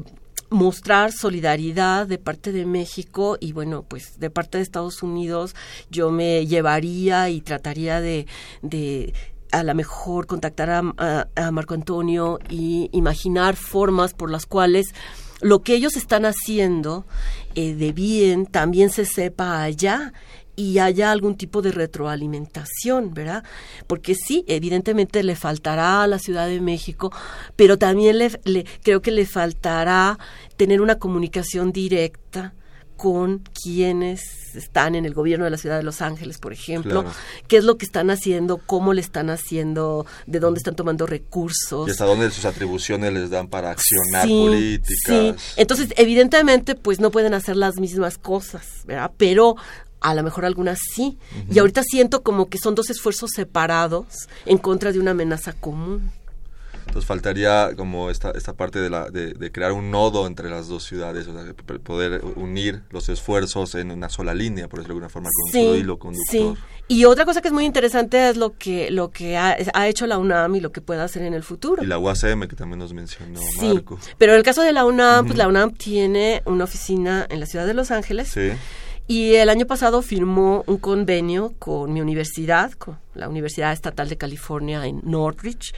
mostrar solidaridad de parte de México y bueno, pues de parte de Estados Unidos yo me llevaría y trataría de, de a lo mejor contactar a, a, Marco Antonio y imaginar formas por las cuales lo que ellos están haciendo eh, de bien también se sepa allá y haya algún tipo de retroalimentación, ¿verdad? Porque sí, evidentemente le faltará a la Ciudad de México, pero también le, le creo que le faltará tener una comunicación directa con quienes están en el gobierno de la ciudad de Los Ángeles, por ejemplo, claro. qué es lo que están haciendo, cómo le están haciendo, de dónde están tomando recursos. Y hasta dónde sus atribuciones les dan para accionar sí, políticas. Sí, entonces evidentemente pues no pueden hacer las mismas cosas, ¿verdad? Pero a lo mejor algunas sí. Uh -huh. Y ahorita siento como que son dos esfuerzos separados en contra de una amenaza común. Entonces faltaría como esta, esta parte de, la, de, de, crear un nodo entre las dos ciudades, o sea, poder unir los esfuerzos en una sola línea, por decirlo de alguna forma, con sí, solo hilo conductor. Sí. Y otra cosa que es muy interesante es lo que, lo que ha, ha, hecho la UNAM y lo que puede hacer en el futuro. Y la UACM, que también nos mencionó sí, Marco. Pero en el caso de la UNAM, uh -huh. pues la UNAM tiene una oficina en la ciudad de Los Ángeles. Sí. Y el año pasado firmó un convenio con mi universidad, con la Universidad Estatal de California en Northridge,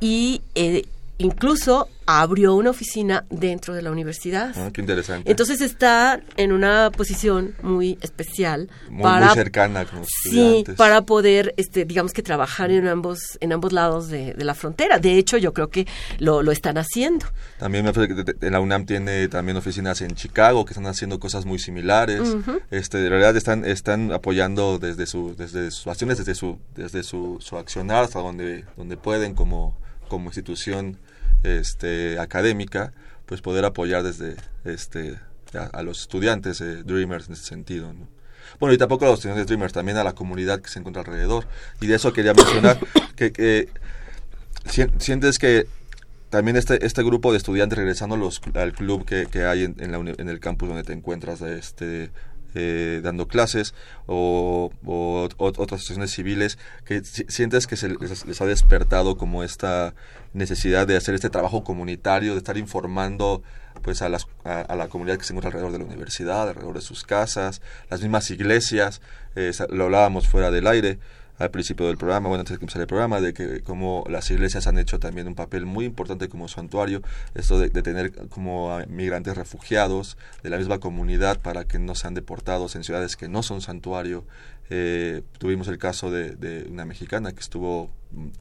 y eh, incluso abrió una oficina dentro de la universidad. Ah, qué interesante. Entonces está en una posición muy especial muy, para muy cercana sí, para poder este digamos que trabajar en ambos en ambos lados de, de la frontera. De hecho, yo creo que lo, lo están haciendo. También me parece que la UNAM tiene también oficinas en Chicago que están haciendo cosas muy similares. Uh -huh. Este de realidad están están apoyando desde su desde sus acciones, desde su desde su, su accionar hasta donde donde pueden como como institución este, académica, pues poder apoyar desde este, a, a los estudiantes eh, Dreamers en ese sentido. ¿no? Bueno, y tampoco a los estudiantes Dreamers, también a la comunidad que se encuentra alrededor. Y de eso quería mencionar que, que sientes que también este, este grupo de estudiantes regresando los, al club que, que hay en, en, la, en, el campus donde te encuentras, este, eh, dando clases o, o, otras asociaciones civiles que sientes que se les, les, ha despertado como esta necesidad de hacer este trabajo comunitario, de estar informando pues a, las, a, a, la comunidad que se encuentra alrededor de la universidad, alrededor de sus casas, las mismas iglesias, eh, lo hablábamos fuera del aire, al principio del programa, bueno, antes de que empezara el programa, de que como las iglesias han hecho también un papel muy importante como santuario, esto de, de tener como migrantes refugiados de la misma comunidad para que no sean deportados en ciudades que no son santuario. Eh, tuvimos el caso de, de, una mexicana que estuvo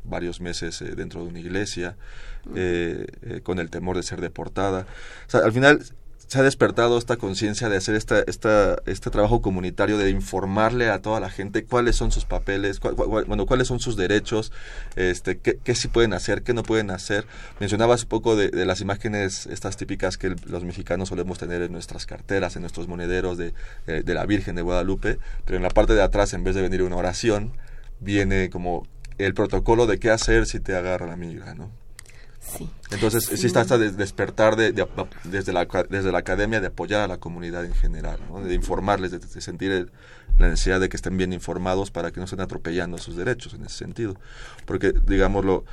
varios meses eh, dentro de una iglesia eh, eh, con el temor de ser deportada. O sea, al final se ha despertado esta conciencia de hacer esta, esta, este trabajo comunitario, de informarle a toda la gente cuáles son sus papeles, bueno, cuáles son sus derechos, este, qué, qué sí pueden hacer, qué no pueden hacer. Mencionabas un poco de, de las imágenes estas típicas que los mexicanos solemos tener en nuestras carteras, en nuestros monederos de, de, de la Virgen de Guadalupe, pero en la parte de atrás, en vez de venir una oración, viene como el protocolo de qué hacer si te agarra la migra, ¿no? Sí. Entonces, sí, está hasta de despertar de, desde, la, desde la academia de apoyar a la comunidad en general, ¿no? de informarles, de, sentir la necesidad de que estén bien informados para que no estén atropellando sus derechos en ese sentido. Porque, digámoslo,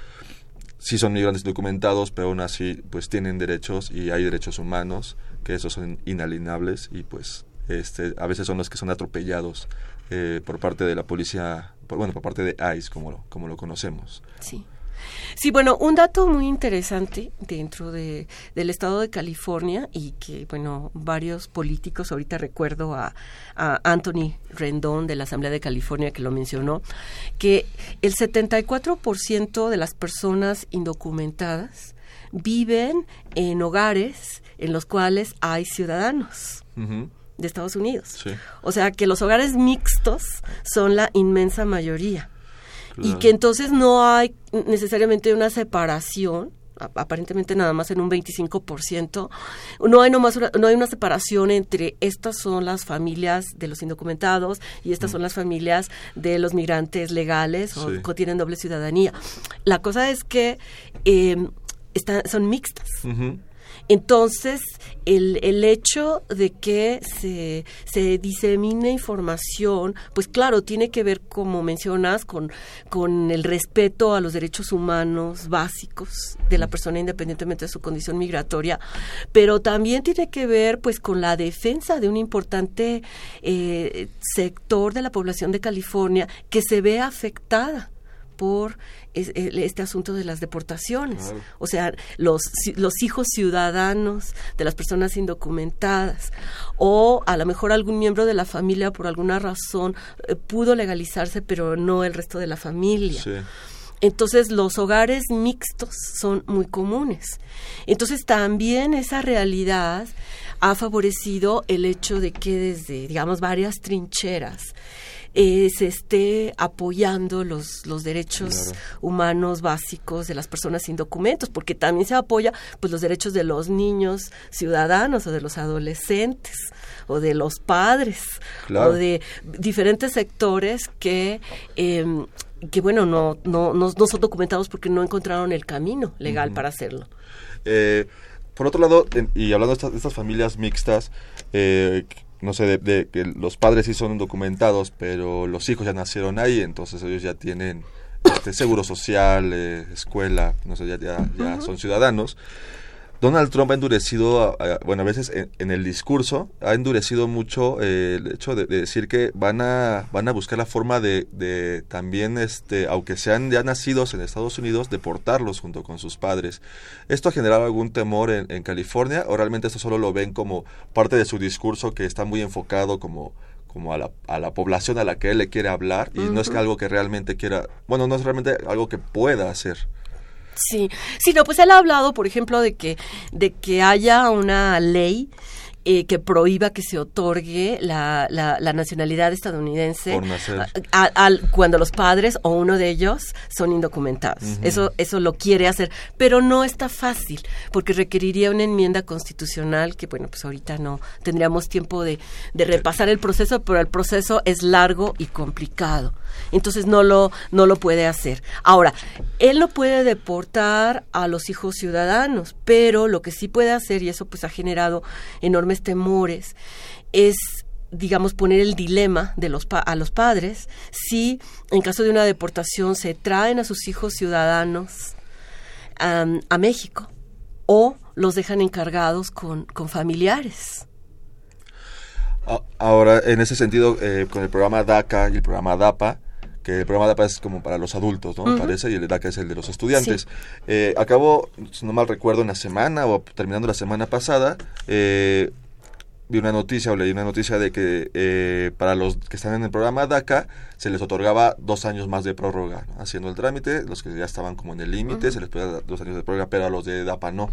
sí son migrantes documentados, pero aún así pues tienen derechos y hay derechos humanos, que esos son inalienables y pues este, a veces son los que son atropellados eh, por parte de la policía, bueno, por parte de ICE, como como lo conocemos. Sí. Sí, bueno, un dato muy interesante dentro de, del estado de California y que, bueno, varios políticos, ahorita recuerdo a, a Anthony Rendón de la Asamblea de California que lo mencionó, que el 74% de las personas indocumentadas viven en hogares en los cuales hay ciudadanos. de Estados Unidos. O sea que los hogares mixtos son la inmensa mayoría y que entonces no hay necesariamente una separación aparentemente nada más en un 25%. No hay, nomás no hay una separación entre estas son las familias de los indocumentados y estas son las familias de los migrantes legales o que tienen doble ciudadanía. La cosa es que eh, son mixtas. Entonces, el, el hecho de que se, se disemine información, pues claro, tiene que ver, como mencionas, con, con el respeto a los derechos humanos básicos de la persona independientemente de su condición migratoria, pero también tiene que ver pues con la defensa de un importante eh, sector de la población de California que se ve afectada por este asunto de las deportaciones. O sea, los, los hijos ciudadanos de las personas indocumentadas o a lo mejor algún miembro de la familia por alguna razón eh, pudo legalizarse, pero no el resto de la familia. Entonces los hogares mixtos son muy comunes. Entonces también esa realidad ha favorecido el hecho de que desde, digamos, varias trincheras eh, se esté apoyando los, los derechos humanos básicos de las personas sin documentos, porque también se apoya pues los derechos de los niños ciudadanos o de los adolescentes o de los padres o de diferentes sectores que em, que bueno no, no, no, son documentados porque no encontraron el camino legal para hacerlo. Eh, por otro lado, y hablando de estas, de estas familias mixtas, eh, no sé, de, que los padres sí son documentados, pero los hijos ya nacieron ahí, entonces ellos ya tienen este, seguro social, eh, escuela, no sé, ya, ya, ya son ciudadanos. Donald Trump ha endurecido, bueno, a veces en, el discurso, ha endurecido mucho eh, el hecho de, decir que van a, van a buscar la forma de, de, también, este, aunque sean ya nacidos en Estados Unidos, deportarlos junto con sus padres. ¿Esto ha generado algún temor en, en California o realmente esto solo lo ven como parte de su discurso que está muy enfocado como como a la, a la población a la que él le quiere hablar y no es algo que realmente quiera, bueno, no es realmente algo que pueda hacer. Sí, sí, no, pues él ha hablado, por ejemplo, de que, de que haya una ley eh, que prohíba que se otorgue la, la, nacionalidad estadounidense cuando los padres o uno de ellos son indocumentados. Eso eso lo quiere hacer, pero no está fácil porque requeriría una enmienda constitucional que bueno pues ahorita no tendríamos tiempo de, de repasar el proceso, pero el proceso es largo y complicado. Entonces no lo no lo puede hacer. Ahora él no puede deportar a los hijos ciudadanos, pero lo que sí puede hacer y eso pues ha generado enormes temores es digamos, poner el dilema de los a los padres si en caso de una deportación se traen a sus hijos ciudadanos a México o los dejan encargados con, con familiares. Ahora, en ese sentido, eh, con el programa DACA y el programa DAPA, que el programa DAPA es como para los adultos, ¿no? Me parece, y el DACA es el de los estudiantes. Eh, acabo, si no mal recuerdo, en la semana o terminando la semana pasada, eh, vi una noticia o leí una noticia de que eh, para los que están en el programa DACA se les otorgaba dos años más de prórroga haciendo el trámite, los que ya estaban como en el límite se les podía dar dos años de prórroga, pero a los de DAPA no.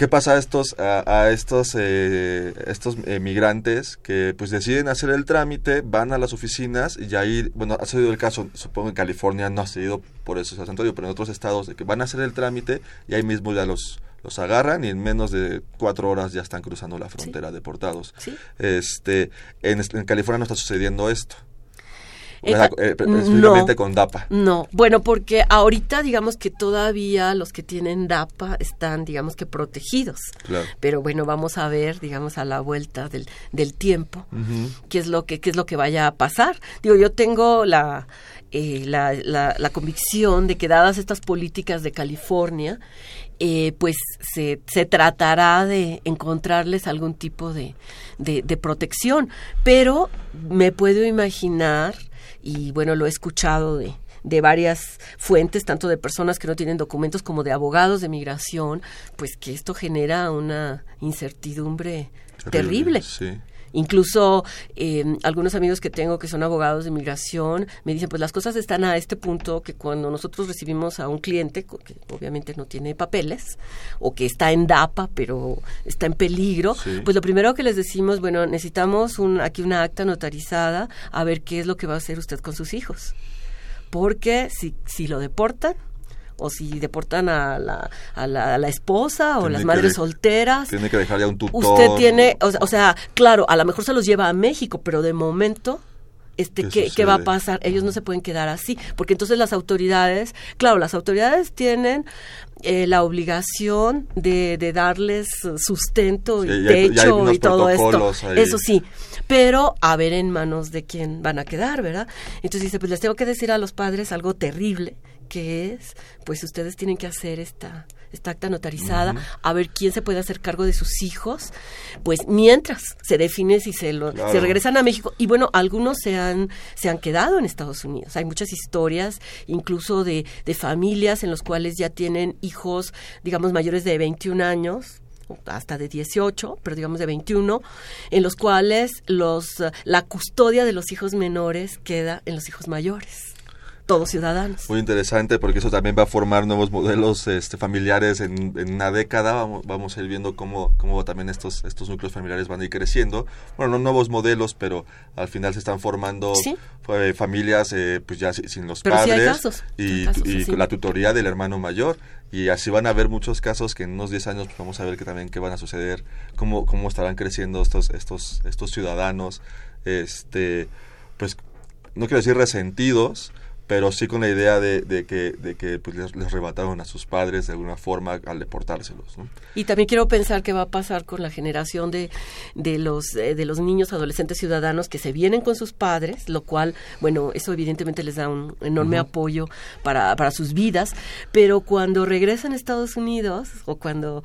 ¿Qué pasa a estos, a, estos, eh, estos eh, migrantes que pues deciden hacer el trámite, van a las oficinas y ahí, bueno, ha sido el caso, supongo en California no ha sido por eso pero en otros estados de que van a hacer el trámite y ahí mismo ya los los agarran y en menos de cuatro horas ya están cruzando la frontera deportados. Este, en, California no está sucediendo esto. Eh, ah, Eh, no. con DAPA. No, bueno, porque ahorita digamos que todavía los que tienen DAPA están, digamos que protegidos. Claro. Pero bueno, vamos a ver, digamos, a la vuelta del, del tiempo, qué es lo que qué es lo que vaya a pasar. Digo, yo tengo la, eh, la, la, la convicción de que dadas estas políticas de California, eh, pues se, se tratará de encontrarles algún tipo de, de, de protección. Pero me puedo imaginar, y bueno, lo he escuchado de, de varias fuentes, tanto de personas que no tienen documentos como de abogados de migración, pues que esto genera una incertidumbre terrible. Sí. Incluso eh, algunos amigos que tengo que son abogados de migración me dicen, pues las cosas están a este punto que cuando nosotros recibimos a un cliente, que obviamente no tiene papeles, o que está en DAPA, pero está en peligro, Sí. pues lo primero que les decimos, bueno, necesitamos un, aquí una acta notarizada a ver qué es lo que va a hacer usted con sus hijos. Porque si, si lo deportan, o si deportan a la, a la, a la esposa o Tiene las madres de- solteras, Tiene que dejar ya un tutor. Usted tiene, o, sea- o sea, claro, a lo mejor se los lleva a México, pero de momento, este, ¿Qué ¿qué, va a pasar? Ellos no se pueden quedar así, porque entonces las autoridades, claro, las autoridades tienen eh, la obligación de, de darles sustento y hay techo y todo esto. ahí. Eso sí, pero a ver en manos de quién van a quedar, ¿verdad? Entonces dice, pues les tengo que decir a los padres algo terrible, que es, pues ustedes tienen que hacer esta, esta acta notarizada, a ver quién se puede hacer cargo de sus hijos, pues mientras se define si se lo, Claro. se regresan a México. Y bueno, algunos se han, se han quedado en Estados Unidos. Hay muchas historias, incluso de, de familias en los cuales ya tienen hijos, digamos, mayores de 21 años hasta de 18, pero digamos de 21, en los cuales los la custodia de los hijos menores queda en los hijos mayores, todos ciudadanos. Muy interesante porque eso también va a formar nuevos modelos este, familiares en, en una década. Vamos, vamos a ir viendo cómo, cómo también estos, estos núcleos familiares van a ir creciendo. Bueno, no nuevos modelos, pero al final se están formando Sí. eh, familias pues ya si- sin los Pero sí hay padres casos, y, casos y la tutoría del hermano mayor. Y así van a haber muchos casos que en unos 10 años pues, vamos a ver que también qué van a suceder, cómo, cómo estarán creciendo estos, estos, estos ciudadanos, este, pues no quiero decir resentidos, pero sí con la idea de, de que, de que pues, les, les arrebataron a sus padres de alguna forma al deportárselos. ¿no? Y también quiero pensar qué va a pasar con la generación de, de los eh, de los niños adolescentes ciudadanos que se vienen con sus padres, lo cual, bueno, eso evidentemente les da un enorme apoyo para, para sus vidas, pero cuando regresan a Estados Unidos o cuando,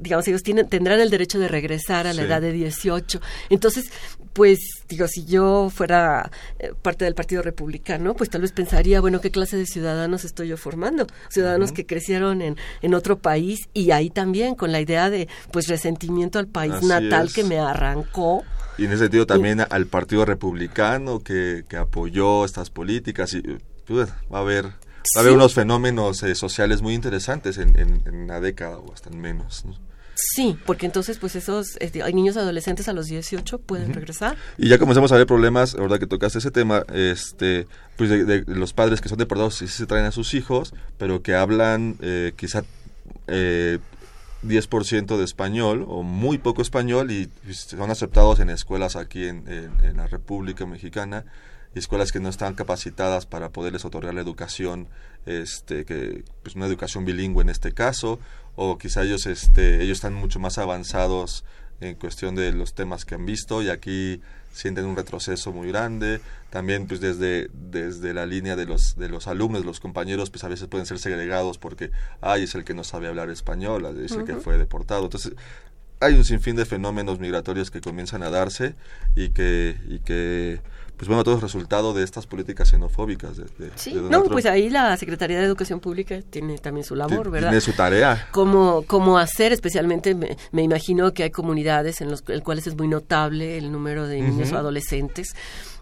digamos, ellos tienen, tendrán el derecho de regresar a la Sí. edad de 18. Entonces, pues, digo, si yo fuera eh, parte del Partido Republicano, pues tal vez pensaría, bueno, ¿qué clase de ciudadanos estoy yo formando? Ciudadanos que crecieron en, en otro país y ahí también con la idea de, pues, resentimiento al país Así natal es. que me arrancó. Y en ese sentido también al Partido Republicano que, que apoyó estas políticas y pues, va a haber... Va a haber Sí. unos fenómenos eh, sociales muy interesantes en, en, en una década o hasta en menos. ¿no? Sí, porque entonces, pues, esos eh, hay niños adolescentes a los 18 pueden regresar. Y ya comenzamos a ver problemas, ahora que tocaste ese tema, este, pues de, de los padres que son deportados y sí se traen a sus hijos, pero que hablan eh, quizá eh, 10% de español o muy poco español y pues, son aceptados en escuelas aquí en, en- en la República Mexicana y escuelas que no están capacitadas para poderles otorgar la educación, este, que pues una educación bilingüe en este caso, o quizá ellos, este, ellos están mucho más avanzados en cuestión de los temas que han visto y aquí sienten un retroceso muy grande. También pues desde desde la línea de los de los alumnos los compañeros pues a veces pueden ser segregados porque ay es el que no sabe hablar español es el que fue deportado entonces hay un sinfín de fenómenos migratorios que comienzan a darse y que y que pues bueno todo es resultado de estas políticas xenofóbicas de, de- Sí, de no, Trump. pues ahí la Secretaría de Educación Pública tiene también su labor, ¿verdad? tiene su tarea cómo, cómo hacer, especialmente me, me imagino que hay comunidades en las cuales es muy notable el número de niños o adolescentes.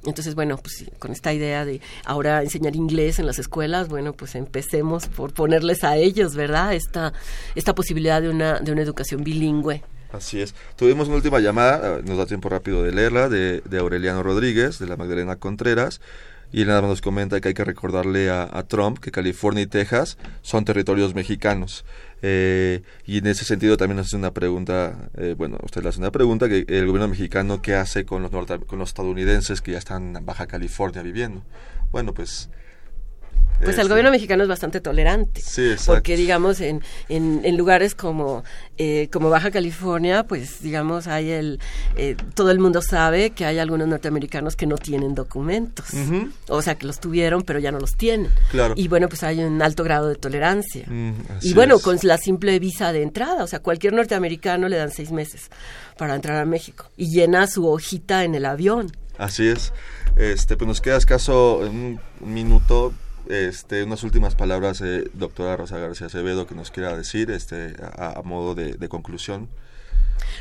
Entonces, bueno, pues con esta idea de ahora enseñar inglés en las escuelas, bueno, pues empecemos por ponerles a ellos, ¿verdad? Esta, esta posibilidad de una, de una educación bilingüe. Así es. Tuvimos una última llamada, eh, nos da tiempo rápido de leerla, de, de Aureliano Rodríguez, de la Magdalena Contreras, y más nos comenta que hay que recordarle a, a Trump que California y Texas son territorios mexicanos. Eh, y en ese sentido también nos hace una pregunta, eh, bueno, usted le hace una pregunta, que el gobierno mexicano, ¿qué hace con los, con los estadounidenses que ya están en Baja California viviendo? Bueno, pues pues el gobierno mexicano es bastante tolerante. Sí, porque, digamos, en, en, lugares como, eh, como Baja California, pues, digamos, hay el. Eh, todo el mundo sabe que hay algunos norteamericanos que no tienen documentos. O sea, que los tuvieron, pero ya no los tienen. Claro. Y bueno, pues hay un alto grado de tolerancia. y bueno, con la simple visa de entrada, o sea, cualquier norteamericano le dan seis meses para entrar a México y llena su hojita en el avión. Así es. Este, pues nos queda escaso un minuto este, unas últimas palabras, eh, doctora Rosa García Acevedo, que nos quiera decir este, a, modo de, conclusión.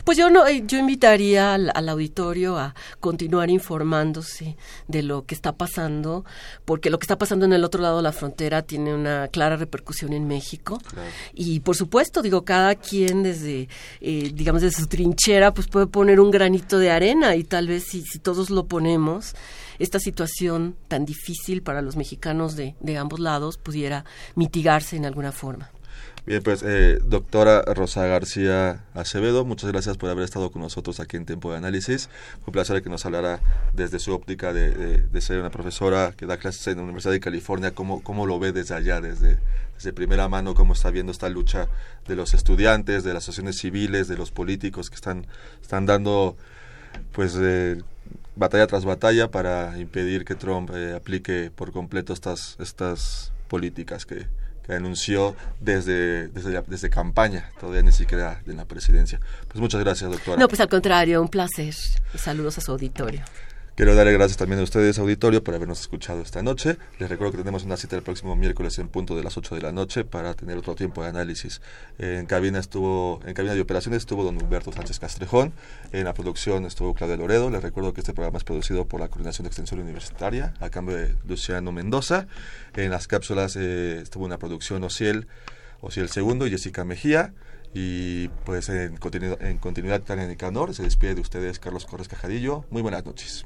Pues yo no, eh, yo invitaría al, auditorio a continuar informándose de lo que está pasando, porque lo que está pasando en el otro lado de la frontera tiene una clara repercusión en México. Y por supuesto, digo, cada quien desde, eh, digamos, desde su trinchera, pues puede poner un granito de arena y tal vez si, si todos lo ponemos, esta situación tan difícil para los mexicanos de, de ambos lados pudiera mitigarse en alguna forma. Bien, pues eh, doctora Rosa García Acevedo, muchas gracias por haber estado con nosotros aquí en Tiempo de Análisis. Fue un placer que nos hablara desde su óptica de, de, ser una profesora que da clases en la Universidad de California, cómo, cómo lo ve desde allá, desde, desde primera mano, cómo está viendo esta lucha de los estudiantes, de las asociaciones civiles, de los políticos que están, están dando pues eh, batalla tras batalla para impedir que Trump eh, aplique por completo estas, estas políticas que, anunció desde, desde, desde, campaña, todavía ni siquiera de la presidencia. Pues muchas gracias, doctora. No, pues al contrario, un placer. Saludos a su auditorio. Quiero darle gracias también a ustedes, auditorio, por habernos escuchado esta noche. Les recuerdo que tenemos una cita el próximo miércoles en punto de las 8 de la noche para tener otro tiempo de análisis. En cabina estuvo, en cabina de operaciones estuvo don Humberto Sánchez Castrejón, en la producción estuvo Claudia Loredo. Les recuerdo que este programa es producido por la Coordinación de Extensión Universitaria, a cambio de Luciano Mendoza. En las cápsulas eh, estuvo una producción Ociel, Ociel Segundo y Jessica Mejía. Y pues en continuidad, en continuidad Tania Nicanor, se despide de ustedes Carlos Corres Cajadillo. Muy buenas noches.